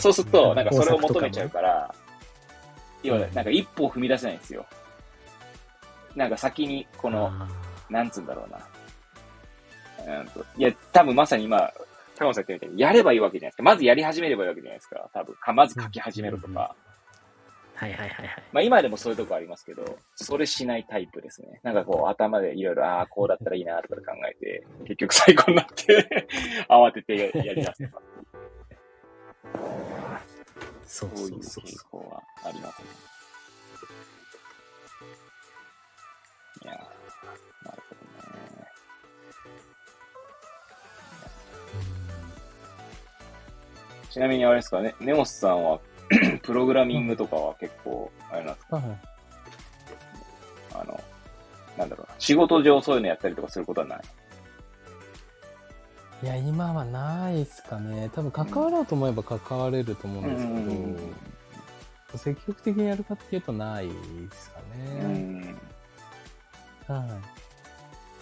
そうすると、なんかそれを求めちゃうから、要はなんか一歩を踏み出せないんですよ。なんか先にこの、あなんつうんだろうな。うんといや、多分まさに今、高野さん言ったみたいに、やればいいわけじゃないですか。まずやり始めればいいわけじゃないですか。多分。かまず書き始めろとうんか。ーはいはいはいはいまあ今でもそういうとこありますけど、それしないタイプですね。なんかこう頭でいろいろ、ああ、こうだったらいいなとかで考えて、結局最高になって、慌ててややり出すとか。そうそういうそうそう傾向はありますね。いやーなるほどね。ちなみにあれですかね、ネモスさんは、プログラミングとかは結構、あれなんですか、はいあの、なんだろうな、仕事上そういうのやったりとかすることはない？いや、今はないっすかね。多分関わろうと思えば関われると思うんですけど、積極的にやるかっていうとないですかうね。んはい。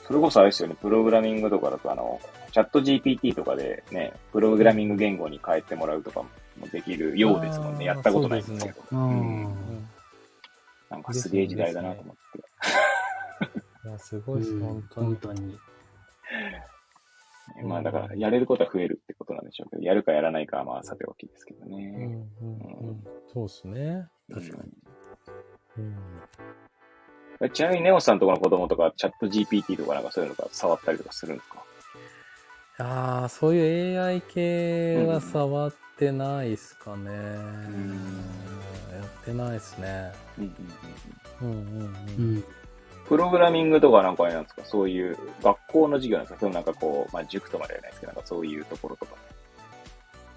それこそあれですよね、プログラミングとかだと、あの、チャット GPT とかでね、プログラミング言語に変えてもらうとかもできるようですもんね。やったことないんですけど。ううんんなんかすげえ時代だなと思って。いや、すごいです、うん本当に本。当にまあだから、やれることは増えるってことなんでしょうけど、やるかやらないかはまあさておきですけどうんね。うんうん。そうですね。確かに。うん。うんちなみにネオさんとこの子供とか、チャット GPT とかなんかそういうのが触ったりとかするんですか？ああ、そういう AI 系は触ってないっすかね。んやってないっすね。うんうんうんうんうんううん。んプログラミングとかなんかあれなんですか？そういう学校の授業なんですか？それともなんかこう、まあ塾とまではないですけど、なんかそういうところとか。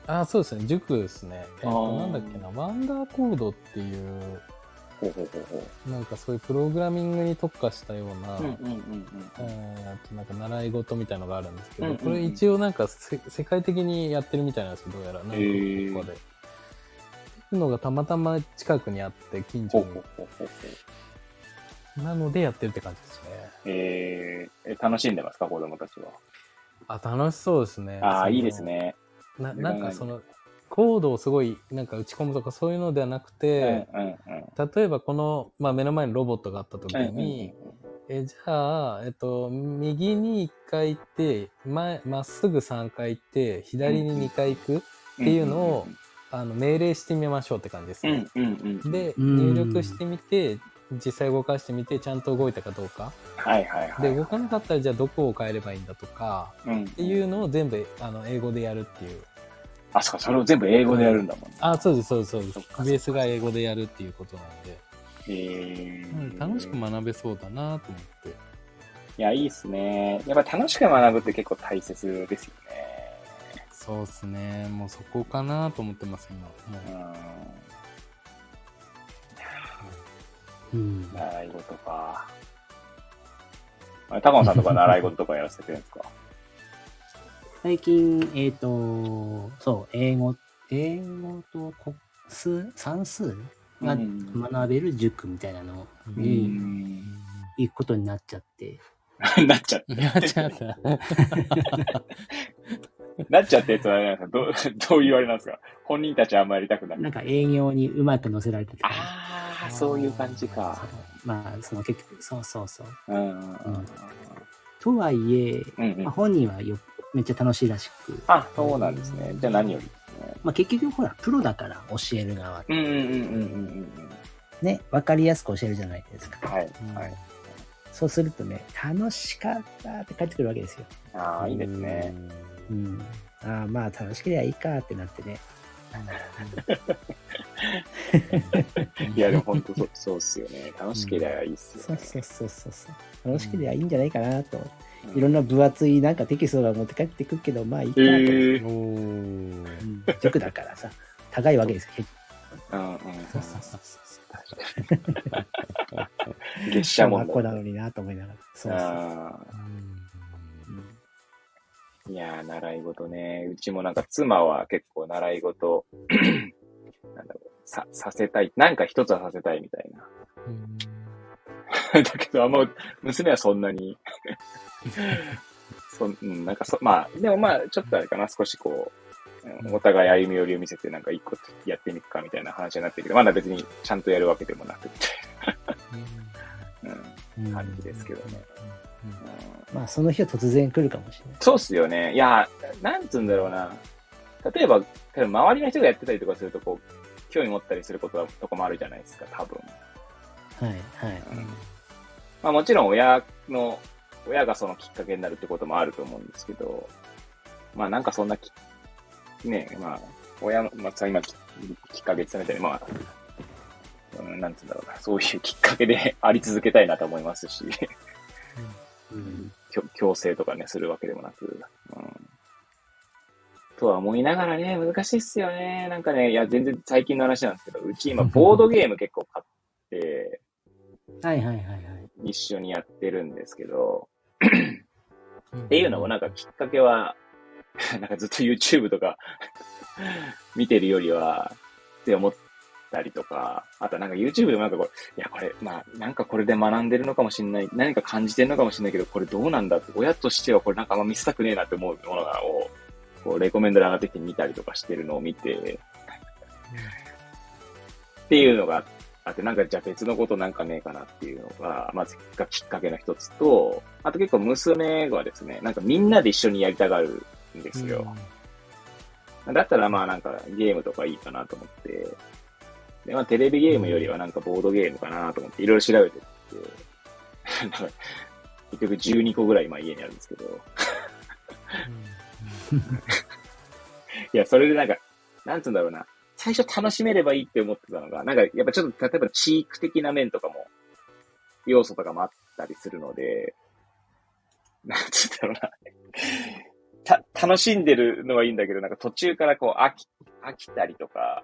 ああ、そうですね。塾ですね。えっ、あと、ーなんだっけな？ワンダーコードっていう、ほうほうほうほう。なんかそういうプログラミングに特化したような、うんうんうんえーとなんか習い事みたいのがあるんですけど、これ一応なんかせ世界的にやってるみたいなんですけど、どうやら、なんかここで。っていうのがたまたま近くにあって、近所にほう。ほうほうほう。なのでやってるって感じですね。えー、え楽しんでますか？子供たちは。あ、楽しそうですね。あいいです。ね。ななんかその、コードをすごいなんか打ち込むとかそういうのではなくて、うんうんうん例えばこの、まあ、目の前にロボットがあった時うんうんに、えじゃあ、えっと、右に1回行って、前、まっすぐ3回行って、左に2回行くっていうのを、あの命令してみましょうって感じですね。うんうんうんうん。で、うん入力してみて、実際動かしてみて、ちゃんと動いたかどうか。はいはいはい。で、動かなかったら、じゃあどこを変えればいいんだとか、うん。っていうのを全部、あの、英語でやるっていう。あ、そっか、それを全部英語でやるんだもんね。あ、そうです、そうです、そうです。ベースが英語でやるっていうことなんで、へうんー楽しく学べそうだなと思って。いや、いいっすね。やっぱ楽しく学ぶって結構大切ですよね。そうですね。もうそこかなと思ってます、今。もううん。うん。習い事か。あれ高野さんとか習い事とかやらせてくれるんですか？最近、えっ、と、そう、英語、英語と国数、算数？がうん学べる塾みたいなのうにん。行くことになっちゃって、なっちゃって。やっちゃった。なっちゃってってあれなんですかどう、どういうあれなんですか？本人たちはあんまりやりたくない。なんか営業にうまく乗せられてて、ああ、そういう感じか。まあ、その結局、そうそうそう。うんうんうんとはいえ、うんうんまあ、本人はよめっちゃ楽しいらしく、あ、そうなんですね。じゃあ何より。まあ、結局ほら、プロだから教える側。うんうんうんうんうんうん。ね、わかりやすく教えるじゃないですか。はい、はい。そうするとね、楽しかったって帰ってくるわけですよ。ああ、いいですね。うん。ああ、まあ楽しければいいかってなってね。いや、でも本当そう、そうっすよね。楽しければいいっすよね。そうそうそうそうそう。楽しければいいんじゃないかなと。いろんな分厚いなんかテキストが持って帰ってくるけど、まあいいかと。へえおー。ーうん塾だからさ、高いわけですよ。うんうんうん。そうそうそう月謝問学校題。なのになと思いながら。そうそうそう。いやー、習い事ね。うちもなんか妻は結構習い事、なんだろう、さ、させたい。なんか一つはさせたいみたいな。だけど、あんま、娘はそんなに。そん、うん、なんかそ、まあ、でもまあ、ちょっとあれかな、少しこう、うん。お互い歩み寄りを見せて、なんか一個やってみるかみたいな話になってるけど、まだ別にちゃんとやるわけでもなくて、うん、うん。感じですけどね。うんまあその日は突然来るかもしれない。そうっすよね。いや、なんつうんだろうな。例えば、例えば周りの人がやってたりとかすると、こう、興味持ったりすることはとこもあるじゃないですか、多分。はいはい。うんまあもちろん親の、親がそのきっかけになるってこともあると思うんですけど、まあなんかそんなき、ねまあ、親の、まあさ、今ききっかけって言ったみたいに、まあ、うん、なんつうんだろうな、そういうきっかけであり続けたいなと思いますし、うん強強制とかね、するわけでもなく、うん。とは思いながらね、難しいっすよね。なんかね、いや、全然最近の話なんですけど、うち今、ボードゲーム結構買って、はいはいはいはい。一緒にやってるんですけど、っていうのもなんかきっかけは、なんかずっと YouTube とか 見てるよりは、って思ったりとか、あとなんか YouTube でもなんかこう、いやこれ、まあなんかこれで学んでるのかもしれない、何か感じてるのかもしれないけど、これどうなんだって、親としてはこれなんかあんま見せたくねえなって思うものがを、こうレコメンドで上がってきて見たりとかしてるのを見て、っていうのがあって、なんかじゃあ別のことなんかねえかなっていうのが、まずがきっかけの一つと、あと結構娘がですね、なんかみんなで一緒にやりたがるんですよ。だったらまあなんかゲームとかいいかなと思って、でまあテレビゲームよりはなんかボードゲームかなと思っていろいろ調べてって、結局12個ぐらい今家にあるんですけど、いや、それでなんか、なんつうんだろうな。最初楽しめればいいって思ってたのが、なんかやっぱちょっと例えばチーク的な面とかも、要素とかもあったりするので、なんつうんだろうな。た、楽しんでるのはいいんだけど、なんか途中からこう飽き、飽きたりとか、あ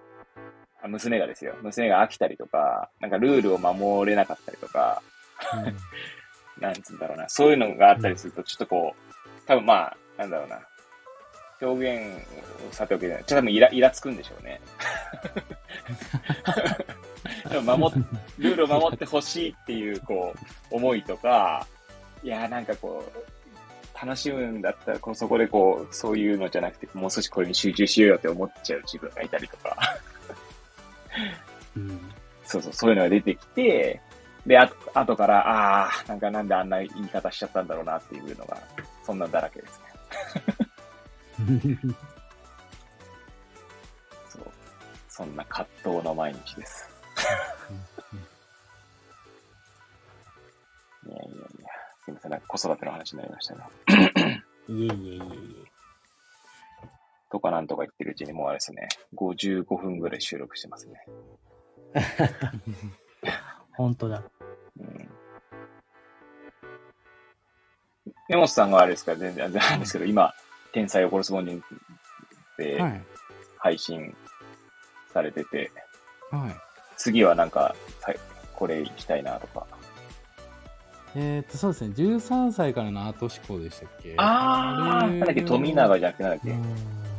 娘がですよ。娘が飽きたりとか、なんかルールを守れなかったりとか、なんつうんだろうな。そういうのがあったりすると、ちょっとこう、多分まあ、なんだろうな。表現をさておきで、ちょっと多分イラ、イラつくんでしょうね。でも守っ、ルールを守ってほしいっていう、こう、思いとか、いや、なんかこう、楽しむんだったら、こうそこでこう、そういうのじゃなくて、もう少しこれに集中しようよって思っちゃう自分がいたりとか、うん。そうそう、そういうのが出てきて、で、あ後から、ああ、なんかなんであんな言い方しちゃったんだろうなっていうのが、そんなんだらけですね。そう。そんな葛藤の毎日です。いやいやいや、すいません、なんか子育ての話になりましたが。いえいえいえいとかなんとか言ってるうちにもうあれですね、55分ぐらい収録してますね。え。本当だ。うん。山本さんがあれですか、全然、全然なんですけど、今、天才を殺す本人ではい。配信されてて、はい。次はなんか、これ行きたいなとか。えーっと、そうですね。13歳からのアート思考でしたっけ？あー、なんだっけ、富永じゃなくてなんだっけ、うん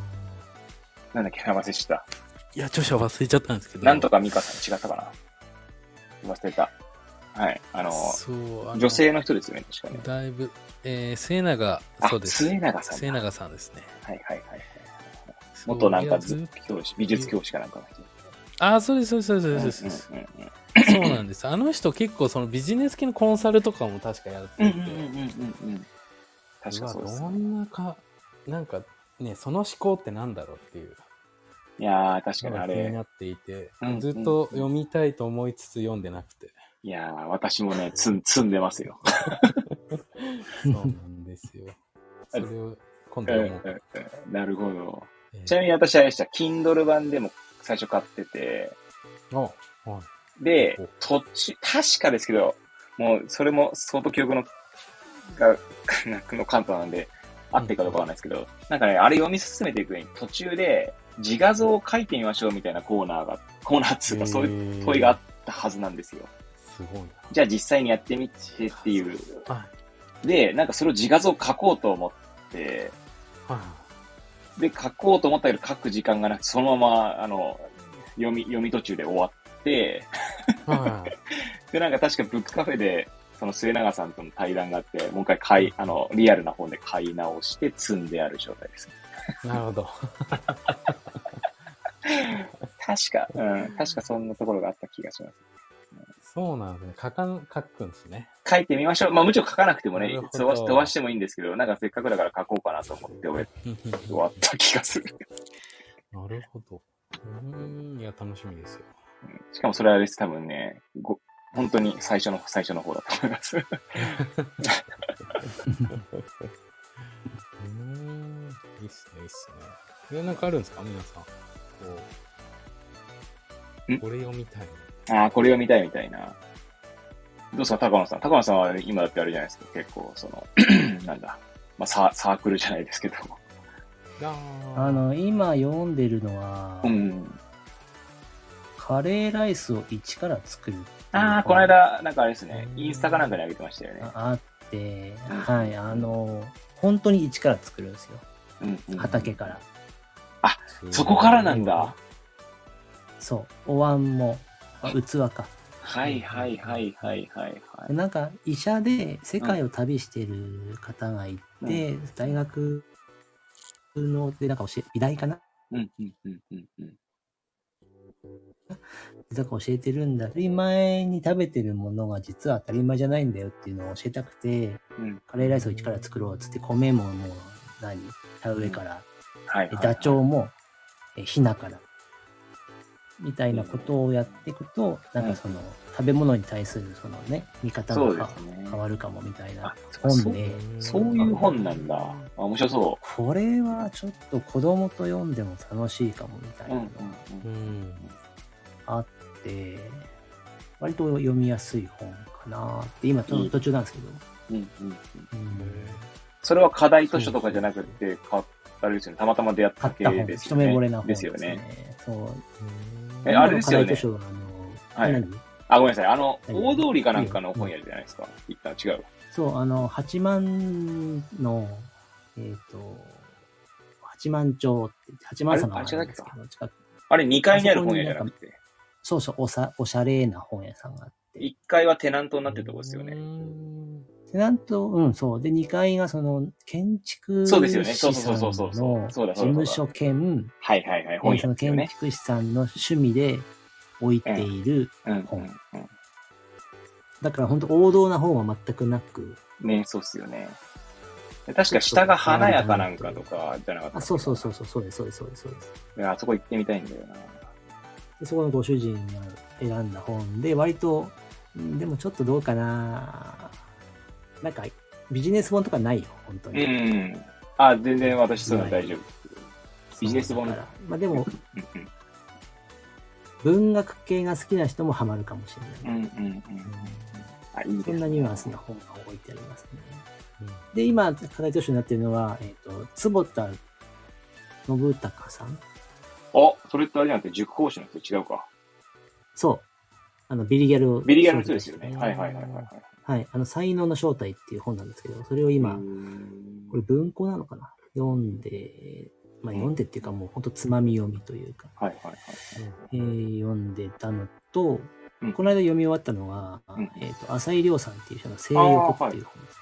なんだっけ、忘れした。いや、著者忘れちゃったんですけど。なんとか美香さん違ったかな忘れた。はい。あの、そう、あの女性の人ですよね、確かに。だいぶ、えー、末永、あそうです。末永さんだ。末永さんですね。はいはいはいはい。元なんか教師、美術教師かなんかの人。ああ、そうです、そうです、そうです。そうそうなんです。あの人結構そのビジネス系のコンサルとかも確かやっていて、うんうんうんうんうん。確かそうですうわどね。んなか、なんかね、その思考ってなんだろうっていういやー、確かにあれ気にな。っていてうん、ずっと読みたいと思いつつ読んでなくて。いやー、私もね、つん、積んでますよ。そうなんですよ。それを今度読もなるほど。えーちなみに私あれでした。Kindle 版でも最初買ってて、あはいでお、途中、確かですけど、もう、それも相当記憶の、が、の関東なんで、合ってるかどうかわかんないですけど、なんかね、あれ読み進めていくに、途中で、自画像を描いてみましょうみたいなコーナーが、コーナーっつうか、そういう問いがあったはずなんですよ。すごいじゃあ実際にやってみてっていう。な。はで、なんかそれを自画像描こうと思って、い。はで、書こうと思ったけど書く時間がなくて、そのまま、あの、読み、読み途中で終わって、い。はい。で、なんか確かブックカフェで、その末永さんとの対談があって、もう一回買い、あの、リアルな本で買い直して積んである状態です。なるほど。確か、うん、確かそんなところがあった気がします。そうなんですね。書かん、書くんですね。書いてみましょう。まあもちろん書かなくてもね飛ばし飛ばしてもいいんですけど、なんかせっかくだから書こうかなと思って終え終わった気がする。なるほど。うーん、いや、楽しみですよ。しかもそれはです、多分ね、ご本当に最初の、最初の方だと思います。うーん、いいっすね、いいっすね。え、なんかあるんですか？皆さん。こう。ん？これ読みたいああ、これ読みたいみたいな。どうですか、高野さん。高野さんは今だってあれじゃないですか？結構、その、なんだ。まあサー、サークルじゃないですけど。な。あの、今読んでるのは、うん。カレーライスを一から作るああ、この間、なんかあれですね。インスタかなんかに上げてましたよね。ああって、はい、あの、本当に一から作るんですよ。うんうん、畑から。そこからなんだ。そう。お椀も、あ器か。はいはいはいはいはいはい。なんか医者で世界を旅してる方がいて、大学のでなんか教え、美大かな？うんうんうんうん うん。なんか教えてるんだ。当たり前に食べてるものが実は当たり前じゃないんだよっていうのを教えたくて、うん。カレーライスを一から作ろうっつって米ももう何田植えから、はい、はい。ダチョウもえひなから。みたいなことをやっていくと、なんかその食べ物に対するそのね、見方が。変わるかもみたいなあそう本で、そういう本なんだ。あ、面白そこれはちょっと子供と読んでも楽しいかもみたいうんうなうん。あって、割と読みやすい本かなって、今ちょっと途中なんですけど。うん。うんうんそれは課題図書とかじゃなくて、かあれですよね。たまたま出会った系ですよね。一目惚れな本ですよね。。そう。えあれですよねはあの、はい何あ、ごめんなさい。あの、何？大通りかなんかの本屋じゃないですか。一旦違う。そう、あの、八幡の、えっ、と、八幡町って、八幡さんがあるんですけど、近くあれ、2階にある本屋じゃなくて、そうそう、おさ、おしゃれな本屋さんがあって、1階はテナントになってるとこですよね。うんテナント、うん、そう。で、2階がその、建築そうですよねそう士さそうんそうそうそうの事そうだそうだ務所兼、はいはいはい。え本ーその建。築士さんの趣味で置いている、うんうん本うん。だから本当王道な本は全くなく、ね、そうっすよね。確か下が華やかなんかとかじゃなかったあ、そうそうそうそう、そうです、そうです、そうです、あそこ行ってみたいんだよな。でそこのご主人が選んだ本で、割と、うんでもちょっとどうかななんか、ビジネス本とかないよ、本当うに。ん。あ、全然私そういうの大丈夫。ビジネス本だからまあでも、文学系が好きな人もハマるかもしれない。うんうんうん。そんなニュアンスな本が置いてありますね。で、今、課題図書になっているのは、えっ、と、坪田信孝さんあ、それってあれじゃなくて塾講師の人違うか。そう。あの、ビリギャルをビリギャルの人ですよね。うんはいはいはいはいはい。はい。あの、才能の正体っていう本なんですけど、それを今、これ文庫なのかな？読んで、まあ読んでっていうかもうほんとつまみ読みというか、はいはいはい。えー読んでたのと、うんこの間読み終わったのが、うんえっ、と、浅井亮さんっていう人の性欲っていう本です。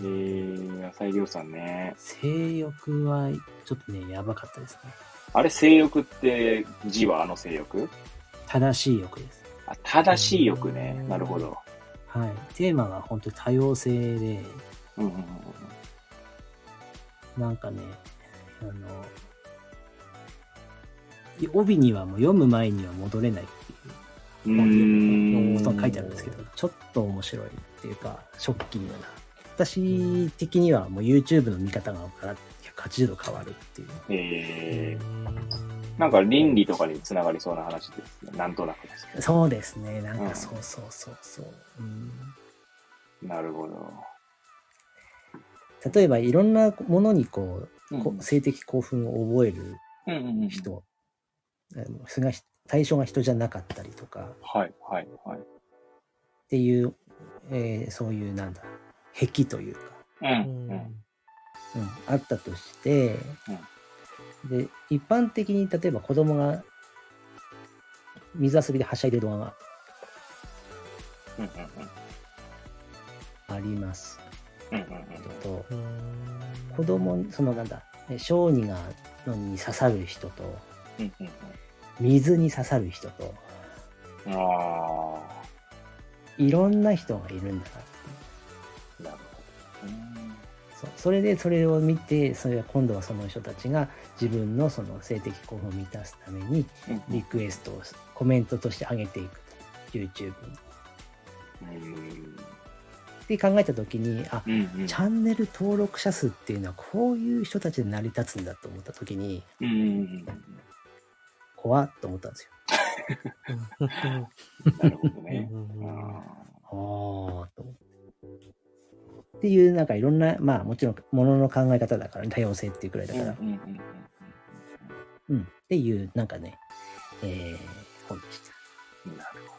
えー、野菜量産ね。性欲はちょっとね、やばかったですね。あれ、性欲って字はあの性欲？正しい欲です。あ、正しい欲ね。なるほど。はい。テーマが本当に多様性で、うんうんうんなんかね、あの、帯にはもう読む前には戻れないっていううん。うーん。のが書いてあるんですけど、ちょっと面白いっていうか、ショッキングな。私的にはもう YouTube の見方がから180度変わるっていう。えー、なんか倫理とかにつながりそうな話ですね。なんとなくですけそうですね。なんうんかそうそうそうそう。うんど。なるほど。例えばいろんなものにこう、こうん性的興奮を覚えるうんうんうん。人、あのそれが対象が人じゃなかったりとかはいはいはい。っていう、えーそういうなんだ、癖というか、うんうん。うん、あったとして、で、一般的に例えば子供が水遊びではしゃいでる動画がうんうんあります。うん。うんうんと、うん子供、そのなんだ、ね小児がのに刺さる人と、うんうん水に刺さる人と、いろんな人がいるんだなってなるほど。うんそうそれでそれを見てそれは今度はその人たちが自分のその性的興奮を満たすためにうんリクエストをコメントとして上げていくと YouTube に。うんって考えた時にあうんうんチャンネル登録者数っていうのはこういう人たちで成り立つんだと思った時にうんうん怖っと思ったんですよ。う んなるほどね。ああと思って。っていうなんかいろんなまあもちろんものの考え方だから、ね、多様性っていうくらいだーから、うんうんうんうんっていうなんかね、えー、本でした。うんなるほど。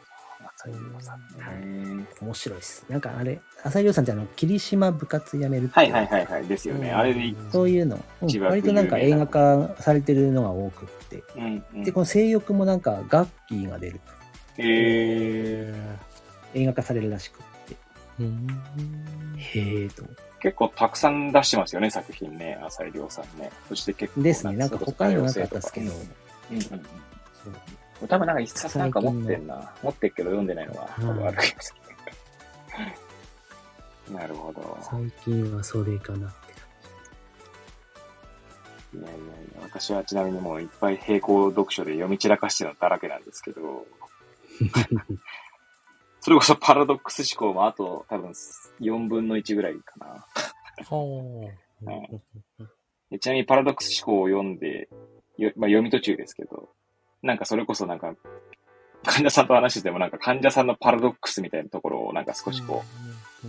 浅井亮さんね。面白いです。なんかあれ、浅井亮さんってあの、霧島部活やめるはいはいはいはい。ですよね。あれで、そういうの、うん割となんか映画化されてるのが多くって。うんうんで、この性欲もなんか、ガッキーが出る。へー映画化されるらしくって。うんへえと。結構たくさん出してますよね、作品ね。浅井亮さんね。そして結構。ですね。なんか他にもなかったですけど。うんうんうんそう多分なんか一冊なんか持ってんな。持ってっけど読んでないのが多分ある気がする。なるほど。最近はそれかなっていやいやいや、私はちなみにもういっぱい並行読書で読み散らかしてるのだらけなんですけど、感じ。それこそパラドックス思考もあと多分4分の1ぐらいかな。ほうはいでちなみにパラドックス思考を読んで、よまあ、読み途中ですけど、なんかそれこそなんか、患者さんと話しててもなんか患者さんのパラドックスみたいなところをなんか少しこう、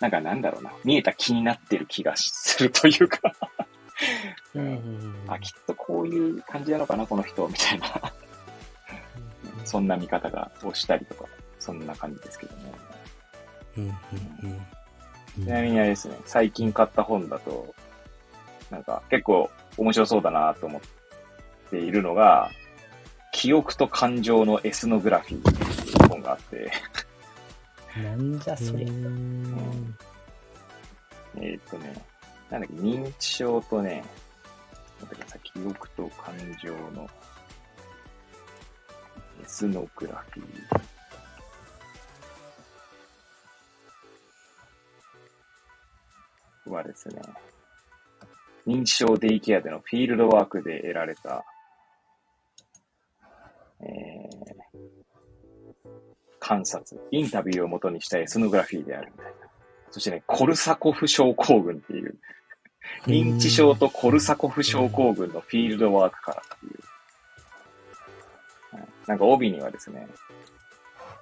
なんかなんだろうな、見えた気になってる気がするというか、あ、きっとこういう感じなのかな、この人、みたいな、そんな見方が、をしたりとか、そんな感じですけどね。ちなみにあれですね、最近買った本だと、なんか結構面白そうだなと思っているのが、記憶と感情のエスノグラフィーっていう本があって、なんじゃそれ。うんっとね、なんだっけ、認知症とね、なんだっけ、さ記憶と感情のエスノグラフィー。ですね、認知症デイケアでのフィールドワークで得られた、えー、観察、インタビューをもとにしたエスノグラフィーであるみたいな。そしてね、コルサコフ症候群っていう、認知症とコルサコフ症候群のフィールドワークからっていう。なんか帯にはですね、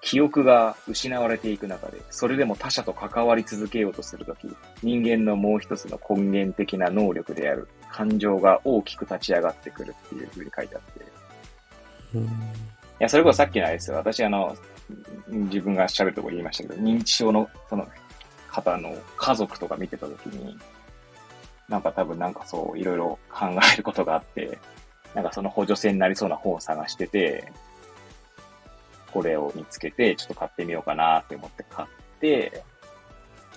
記憶が失われていく中で、それでも他者と関わり続けようとするとき、人間のもう一つの根源的な能力である感情が大きく立ち上がってくるっていうふうに書いてあって。いや、それこそさっきのあれですよ。私、あの、自分が喋るとこ言いましたけど、認知症の、その、方の家族とか見てたときに、なんか多分なんかそう、いろいろ考えることがあって、なんかその補助線になりそうな本を探してて、これを見つけて、ちょっと買ってみようかなって思って買って、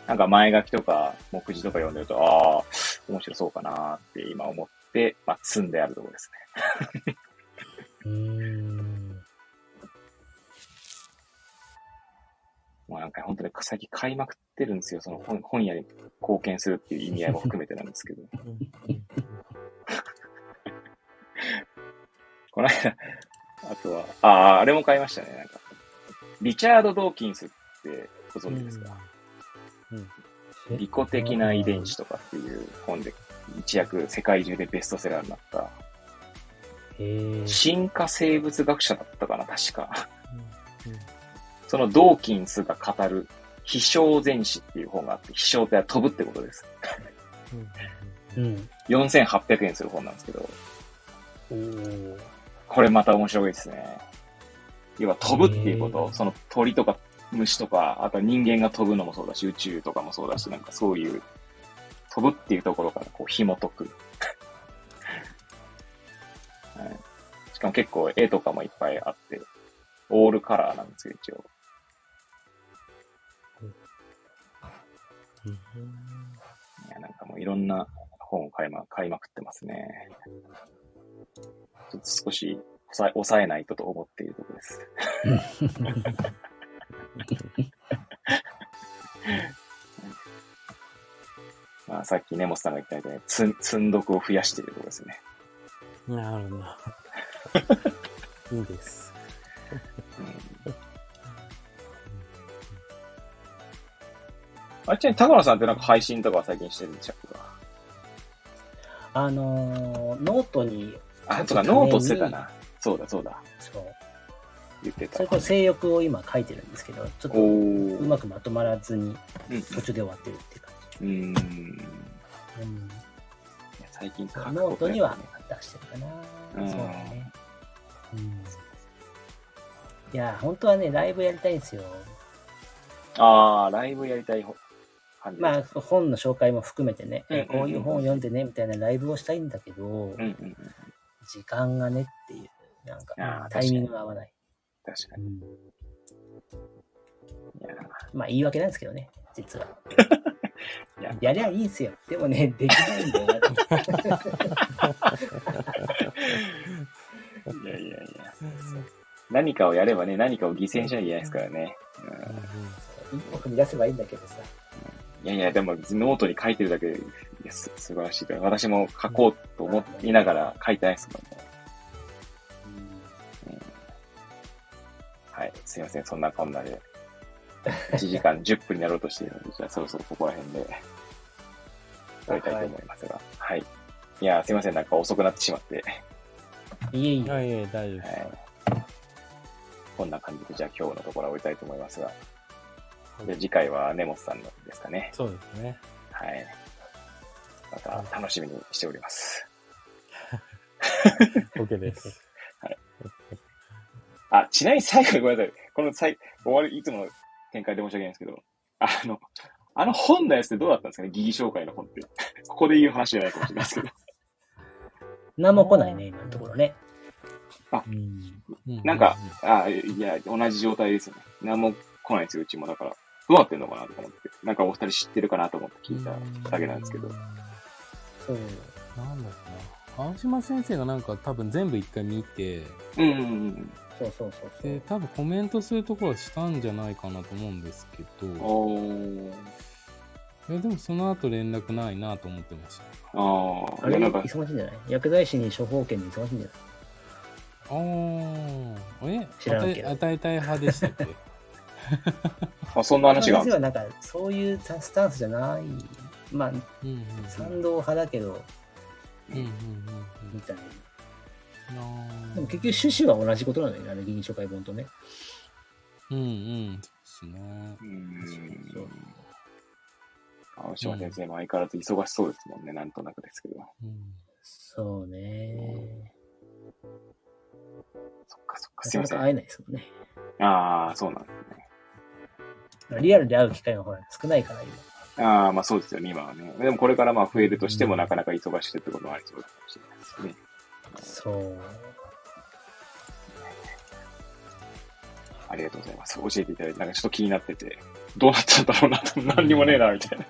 なんか前書きとか目次とか読んでると、ああ、面白そうかなって今思って、まあ、積んであるところですね。うん。もうなんか本当に最近買いまくってるんですよ。その本本屋に貢献するっていう意味合いも含めてなんですけど。この間、あとは、ああ、あれも買いましたね。なんか、リチャード・ドーキンスってご存知ですか、うん、利己的な遺伝子とかっていう本で一躍世界中でベストセラーになった、進化生物学者だったかな、確か。うん。うん、そのドーキンスが語る飛翔全史っていう本があって、飛翔って飛ぶってことです。うん、4800円する本なんですけど、これまた面白いですね。要は飛ぶっていうこと、その鳥とか虫とか、あとは人間が飛ぶのもそうだし、宇宙とかもそうだし、なんかそういう、飛ぶっていうところからこう紐解く。はい、しかも結構絵とかもいっぱいあって、オールカラーなんですよ、一応。いや、なんかもういろんな本を買いま買いまくってますね。ちょっと少し抑え抑えないとと思っているところです。まあ、さっき根本さんが言ったみたいに、つ積んどくを増やしているところですね。なるほど。いいです。うん、あっちに高野さんってなんか配信とか最近してるんでしたっけ？あのー、ノートにあ、とか、ノートしてたな。そうだ、そうだ。そう。言ってた。それこそ性欲を今書いてるんですけど、ちょっとうまくまとまらずに、途中で終わってるって感じ。うん。うん。最近書くノートには出してるかな。うん、そうだね。うん。いや、本当はね、ライブやりたいんですよ。ああ、ライブやりたいまあ、本の紹介も含めてね、こういう本を読んでね、みたいなライブをしたいんだけど、うんうんうん、時間がねっていう、なんか、タイミングが合わない。確かに。うん、いやまあ、言い訳なんですけどね、実は。ややりゃいいんすよ。でもね、できないんだよな。いやいやいや。何かをやればね、何かを犠牲にしなきゃいけないですからね。うん、一歩踏み出せばいいんだけどさ。いやいや、でもノートに書いてるだけで、す素晴らしい。私も書こうと思いながら書いてないですもんね。うん、はい、すいません、そんなこんなで。1時間10分になろうとしているので、じゃあそろそろここら辺で、終わりたいと思いますが。はい。いや、すいません、なんか遅くなってしまって。いえいえ。いえいえ、大丈夫です。はい。こんな感じで、じゃあ今日のところは終わりたいと思いますが。で、次回は根本さんのですかね。そうですね。はい。また楽しみにしております。OK です。はい。あ、ちなみに最後にごめんなさい。この最、終わり、いつもの展開で申し訳ないんですけど、あの、あの本のやつってどうだったんですかね？疑義紹介の本って。ここで言う話じゃないかもしれないですけど。何も来ないね、今のところね。あ、うん、なんか、あ、いや、同じ状態ですよね。何も来ないですよ、うちも。だから、どうなってんのかなと思って、なんかお二人知ってるかなと思って聞いただけなんですけど。そう。なんだろうな。青島先生がなんか多分全部一回見て、うんうんうん。そうそうそうそう。で、多分コメントするところはしたんじゃないかなと思うんですけど、おー。いやでもその後連絡ないなと思ってました。ああ、あれ、なんか、忙しいんじゃない？薬剤師に処方権で忙しいんじゃない？あー、え？知らんけど与え与えたい派でしたっけ？あ、そんな話がある先生はなんか、そういうスタンスじゃない。まあ、うんうんうん。賛同派だけど、うんうんうんみたいうん。な。なでも結局趣旨は同じことなんだよね、あの議員紹介本とね。うんうん。そうですね。うーんそう。青島先生も相変わらず忙しそうですもんね、なんとなくですけど。うん。そうね。そっかそっか、すいません。なかなか会えないですもんね。ああ、そうなんですね。リアルで会う機会がほら少ないから今。ああ、まあそうですよね、今はね。でもこれからまあ増えるとしても、なかなか忙しいってこともありそうだかもしれないですね。そう。ありがとうございます。教えていただいて、なんかちょっと気になってて、どうなったんだろうなと、何にもねえな、みたいな。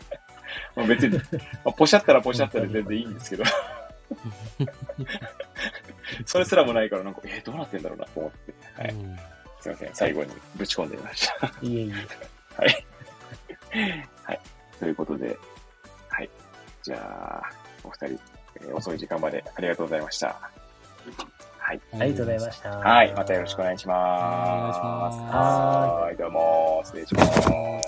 まあ別に、まあ、ポシャったらポシャったで全然いいんですけど。それすらもないから、なんか、えーどうなってんだろうなと思って。はい。うんすいません。最後にぶち込んでみました。いえいえ。はい。はい。ということで、はい。じゃあ、お二人、えー遅い時間までありがとうございました。はい。ありがとうございました。はい。またよろしくお願いします。お願いしますはい。どうも、失礼します。あー